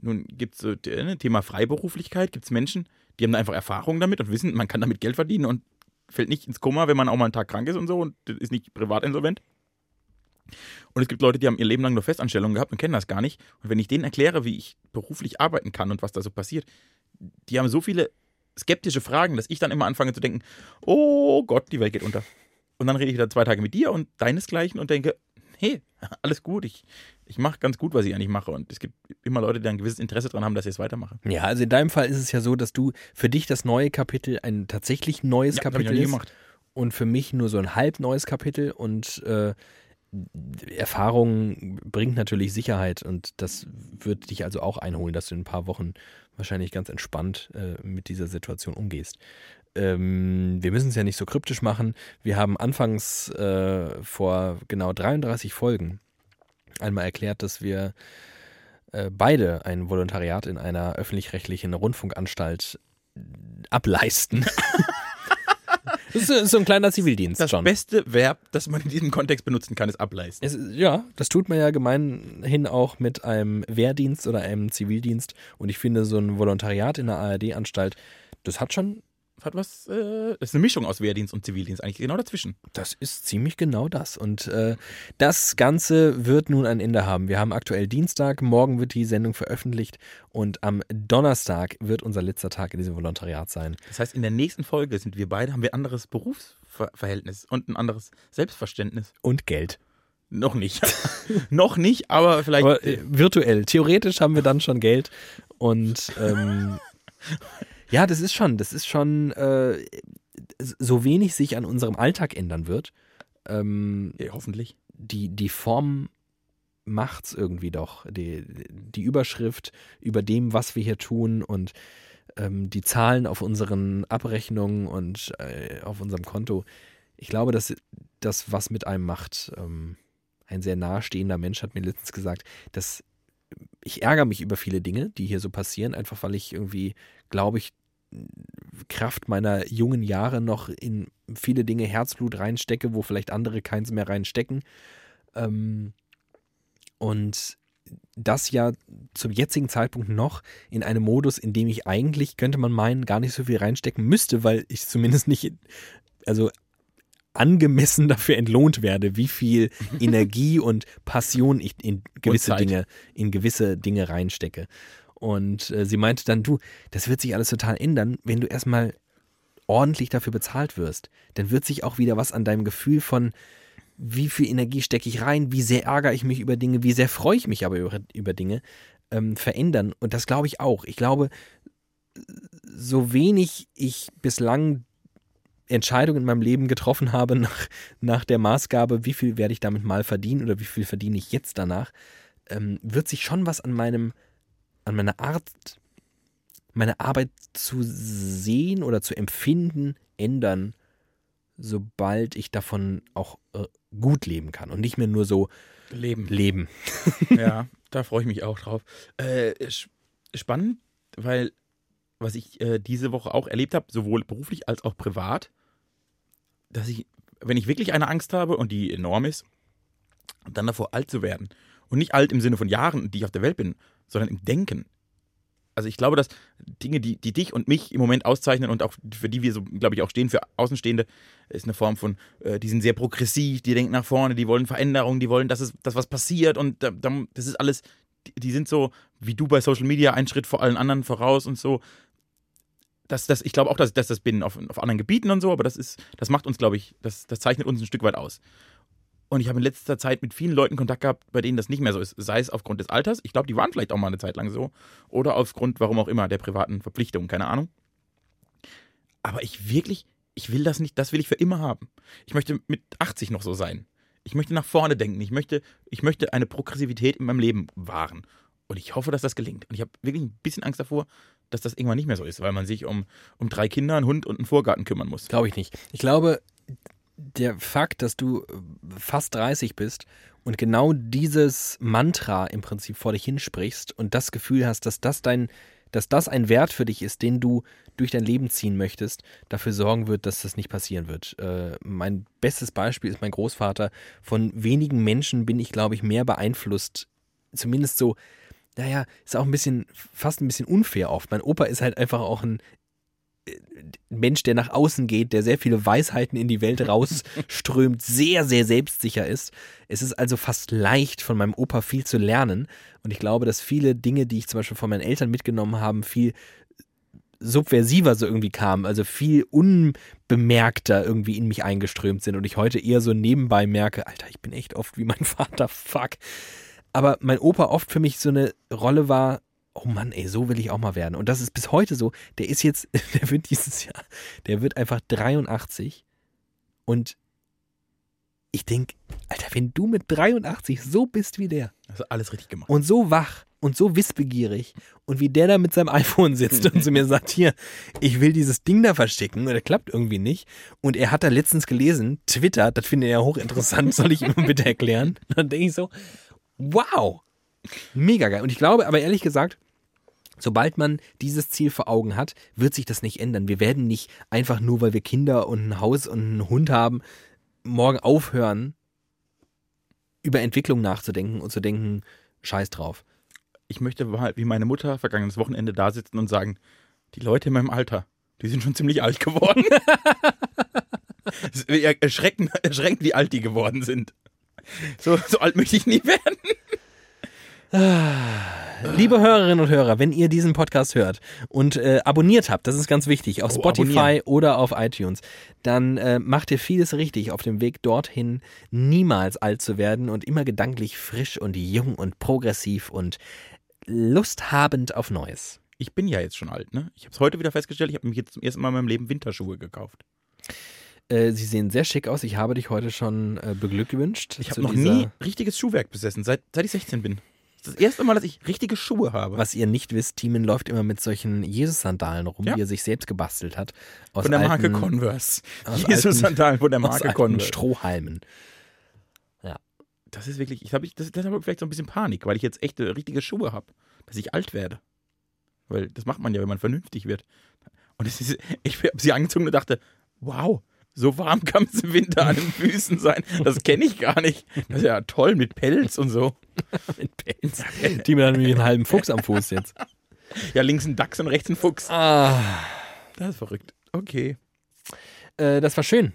Nun gibt es so äh, Thema Freiberuflichkeit, gibt es Menschen, die haben da einfach Erfahrung damit und wissen, man kann damit Geld verdienen und fällt nicht ins Koma, wenn man auch mal einen Tag krank ist und so und ist nicht privat insolvent. Und es gibt Leute, die haben ihr Leben lang nur Festanstellungen gehabt und kennen das gar nicht. Und wenn ich denen erkläre, wie ich beruflich arbeiten kann und was da so passiert, die haben so viele skeptische Fragen, dass ich dann immer anfange zu denken, oh Gott, die Welt geht unter. Und dann rede ich wieder zwei Tage mit dir und deinesgleichen und denke, hey, alles gut, ich, ich mache ganz gut, was ich eigentlich mache. Und es gibt immer Leute, die ein gewisses Interesse daran haben, dass ich es weitermache. Ja, also in deinem Fall ist es ja so, dass du für dich das neue Kapitel ein tatsächlich neues ich Kapitel ist. gemacht. und für mich nur so ein halb neues Kapitel und äh, Erfahrung bringt natürlich Sicherheit und das wird dich also auch einholen, dass du in ein paar Wochen wahrscheinlich ganz entspannt äh, mit dieser Situation umgehst. Ähm, wir müssen es ja nicht so kryptisch machen. Wir haben anfangs äh, vor genau 33 Folgen einmal erklärt, dass wir äh, beide ein Volontariat in einer öffentlich-rechtlichen Rundfunkanstalt ableisten. Das ist, so ein kleiner Zivildienst Das schon. beste Verb, das man in diesem Kontext benutzen kann, ist ableisten. Es, ja, das tut man ja gemeinhin auch mit einem Wehrdienst oder einem Zivildienst. Und ich finde, so ein Volontariat in der ARD-Anstalt, das hat schon hat was, äh, das ist eine Mischung aus Wehrdienst und Zivildienst, eigentlich genau dazwischen. Das ist ziemlich genau das. Und äh, das Ganze wird nun ein Ende haben. Wir haben aktuell Dienstag, morgen wird die Sendung veröffentlicht und am Donnerstag wird unser letzter Tag in diesem Volontariat sein. Das heißt, in der nächsten Folge sind wir beide, haben wir ein anderes Berufsverhältnis und ein anderes Selbstverständnis. Und Geld. Noch nicht. Noch nicht, aber vielleicht. Aber, äh, virtuell. Theoretisch haben wir dann schon Geld. Und ähm, ja, das ist schon, das ist schon, äh, so wenig sich an unserem Alltag ändern wird. Ähm, ja, hoffentlich. Die, die Form macht's irgendwie doch. Die, die Überschrift über dem, was wir hier tun und ähm, die Zahlen auf unseren Abrechnungen und äh, auf unserem Konto. Ich glaube, dass das was mit einem macht. Ähm, ein sehr nahestehender Mensch hat mir letztens gesagt, dass ich ärgere mich über viele Dinge, die hier so passieren, einfach weil ich irgendwie, glaube ich, Kraft meiner jungen Jahre noch in viele Dinge Herzblut reinstecke, wo vielleicht andere keins mehr reinstecken. Ähm, und das ja zum jetzigen Zeitpunkt noch in einem Modus, in dem ich eigentlich, könnte man meinen, gar nicht so viel reinstecken müsste, weil ich zumindest nicht, also angemessen dafür entlohnt werde, wie viel Energie und Passion ich in gewisse Dinge, in gewisse Dinge reinstecke. Und äh, sie meinte dann, du, das wird sich alles total ändern, wenn du erstmal ordentlich dafür bezahlt wirst. Dann wird sich auch wieder was an deinem Gefühl von, wie viel Energie stecke ich rein, wie sehr ärgere ich mich über Dinge, wie sehr freue ich mich aber über, über Dinge, ähm, verändern. Und das glaube ich auch. Ich glaube, so wenig ich bislang Entscheidungen in meinem Leben getroffen habe nach, nach der Maßgabe, wie viel werde ich damit mal verdienen oder wie viel verdiene ich jetzt danach, ähm, wird sich schon was an meinem an meiner Art, meine Arbeit zu sehen oder zu empfinden, ändern, sobald ich davon auch äh, gut leben kann und nicht mehr nur so leben. leben. ja, da freue ich mich auch drauf. Äh, spannend, weil was ich äh, diese Woche auch erlebt habe, sowohl beruflich als auch privat, dass ich, wenn ich wirklich eine Angst habe und die enorm ist, dann davor alt zu werden. Und nicht alt im Sinne von Jahren, die ich auf der Welt bin, sondern im Denken. Also ich glaube, dass Dinge, die, die dich und mich im Moment auszeichnen und auch für die wir so, glaube ich, auch stehen, für Außenstehende, ist eine Form von, äh, die sind sehr progressiv, die denken nach vorne, die wollen Veränderungen, die wollen, dass es, dass was passiert und da, das ist alles, die, die, sind so, wie du bei Social Media, einen Schritt vor allen anderen voraus und so. Das, das, ich glaube auch, dass, dass das bin auf, auf anderen Gebieten und so, aber das ist, das macht uns, glaube ich, das, das zeichnet uns ein Stück weit aus. Und ich habe in letzter Zeit mit vielen Leuten Kontakt gehabt, bei denen das nicht mehr so ist. Sei es aufgrund des Alters, ich glaube, die waren vielleicht auch mal eine Zeit lang so. Oder aufgrund, warum auch immer, der privaten Verpflichtung, keine Ahnung. Aber ich wirklich, ich will das nicht, das will ich für immer haben. Ich möchte mit 80 noch so sein. Ich möchte nach vorne denken. Ich möchte, ich möchte eine Progressivität in meinem Leben wahren. Und ich hoffe, dass das gelingt. Und ich habe wirklich ein bisschen Angst davor, dass das irgendwann nicht mehr so ist, weil man sich um, um drei Kinder, einen Hund und einen Vorgarten kümmern muss. Glaube ich nicht. Ich glaube, der Fakt, dass du äh, fast 30 bist und genau dieses Mantra im Prinzip vor dich hinsprichst und das Gefühl hast, dass das dein, dass das ein Wert für dich ist, den du durch dein Leben ziehen möchtest, dafür sorgen wird, dass das nicht passieren wird. Äh, mein bestes Beispiel ist mein Großvater. Von wenigen Menschen bin ich, glaube ich, mehr beeinflusst, zumindest so naja, ist auch ein bisschen, fast ein bisschen unfair oft. Mein Opa ist halt einfach auch ein Mensch, der nach außen geht, der sehr viele Weisheiten in die Welt rausströmt, sehr, sehr selbstsicher ist. Es ist also fast leicht, von meinem Opa viel zu lernen. Und ich glaube, dass viele Dinge, die ich zum Beispiel von meinen Eltern mitgenommen habe, viel subversiver so irgendwie kamen, also viel unbemerkter irgendwie in mich eingeströmt sind und ich heute eher so nebenbei merke, Alter, ich bin echt oft wie mein Vater, fuck. Aber mein Opa oft für mich so eine Rolle war, oh Mann, ey, so will ich auch mal werden. Und das ist bis heute so. Der ist jetzt, der wird dieses Jahr, der wird einfach 83. Und ich denke, Alter, wenn du mit 83 so bist wie der. Also alles richtig gemacht. Und so wach und so wissbegierig und wie der da mit seinem iPhone sitzt und zu mir sagt, hier, ich will dieses Ding da verstecken und er klappt irgendwie nicht. Und er hat da letztens gelesen, Twitter, das finde ich ja hochinteressant, soll ich ihm bitte erklären? Dann denke ich so, wow, mega geil. Und ich glaube, aber ehrlich gesagt, Sobald man dieses Ziel vor Augen hat, wird sich das nicht ändern. Wir werden nicht einfach nur, weil wir Kinder und ein Haus und einen Hund haben, morgen aufhören, über Entwicklung nachzudenken und zu denken, scheiß drauf. Ich möchte mal wie meine Mutter vergangenes Wochenende da sitzen und sagen, die Leute in meinem Alter Die sind schon ziemlich alt geworden. Es ist erschreckend, erschreckend, wie alt die geworden sind. So, so alt möchte ich nie werden. Liebe Hörerinnen und Hörer, wenn ihr diesen Podcast hört und äh, abonniert habt, das ist ganz wichtig, auf Oh, Spotify abonnieren. oder auf iTunes, dann äh, macht ihr vieles richtig auf dem Weg dorthin, niemals alt zu werden und immer gedanklich frisch und jung und progressiv und lusthabend auf Neues. Ich bin ja jetzt schon alt, ne? Ich habe es heute wieder festgestellt, ich habe mich jetzt zum ersten Mal in meinem Leben Winterschuhe gekauft. Äh, sie sehen sehr schick aus. Ich habe dich heute schon äh, beglückwünscht. Ich habe noch nie richtiges Schuhwerk besessen, seit, seit ich 16 bin. Das erste Mal, dass ich richtige Schuhe habe. Was ihr nicht wisst, Timen läuft immer mit solchen Jesus-Sandalen rum, Ja. die er sich selbst gebastelt hat. Aus Von der Marke alten, Converse. aus Jesus-Sandalen von der aus Marke alten Converse. Strohhalmen. Das ist wirklich, ich habe ich, das, das habe vielleicht so ein bisschen Panik, weil ich jetzt echte richtige Schuhe habe, dass ich alt werde. Weil das macht man ja, wenn man vernünftig wird. Und es ist, ich habe sie angezogen und dachte, wow, so warm kann es im Winter an den Füßen sein. Das kenne ich gar nicht. Das ist ja toll mit Pelz und so. mit Pelz. Timen hat nämlich einen halben Fuchs am Fuß jetzt. Ja, links ein Dachs und rechts ein Fuchs. Ah, Das ist verrückt. Okay, äh, das war schön.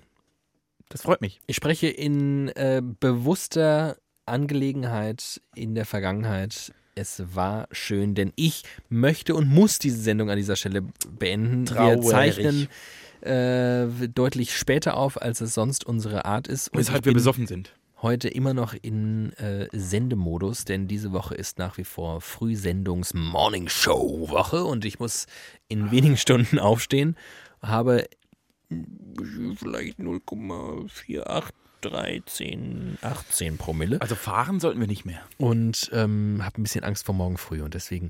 das freut mich. Ich spreche in äh, bewusster Angelegenheit in der Vergangenheit. Es war schön, denn ich möchte und muss diese Sendung an dieser Stelle beenden. Wir Traurig. zeichnen äh, deutlich später auf, als es sonst unsere Art ist. Und Weshalb wir besoffen sind. heute immer noch in äh, Sendemodus, denn diese Woche ist nach wie vor Frühsendungs-Morning-Show-Woche und ich muss in wenigen Stunden aufstehen. Habe vielleicht 0,4813, 18 Promille Also fahren sollten wir nicht mehr. und ähm, habe ein bisschen Angst vor morgen früh und deswegen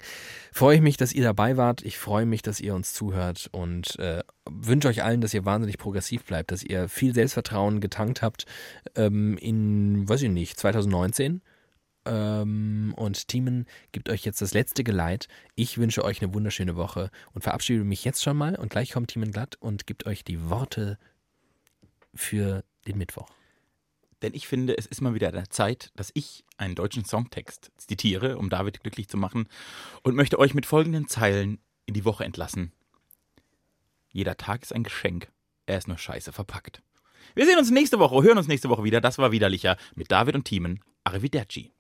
freue ich mich, dass ihr dabei wart. Ich freue mich, dass ihr uns zuhört und äh, wünsche euch allen, dass ihr wahnsinnig progressiv bleibt, dass ihr viel Selbstvertrauen getankt habt ähm, in, weiß ich nicht, 2019. Ähm, und Teamen gibt euch jetzt das letzte Geleit. Ich wünsche euch eine wunderschöne Woche und verabschiede mich jetzt schon mal und gleich kommt Teamen glatt und gibt euch die Worte für den Mittwoch. Denn ich finde, es ist mal wieder der Zeit, dass ich einen deutschen Songtext zitiere, um David glücklich zu machen, und möchte euch mit folgenden Zeilen in die Woche entlassen. Jeder Tag ist ein Geschenk, er ist nur scheiße verpackt. Wir sehen uns nächste Woche, hören uns nächste Woche wieder. Das war Widerlicher mit David und Thiemen. Arrivederci.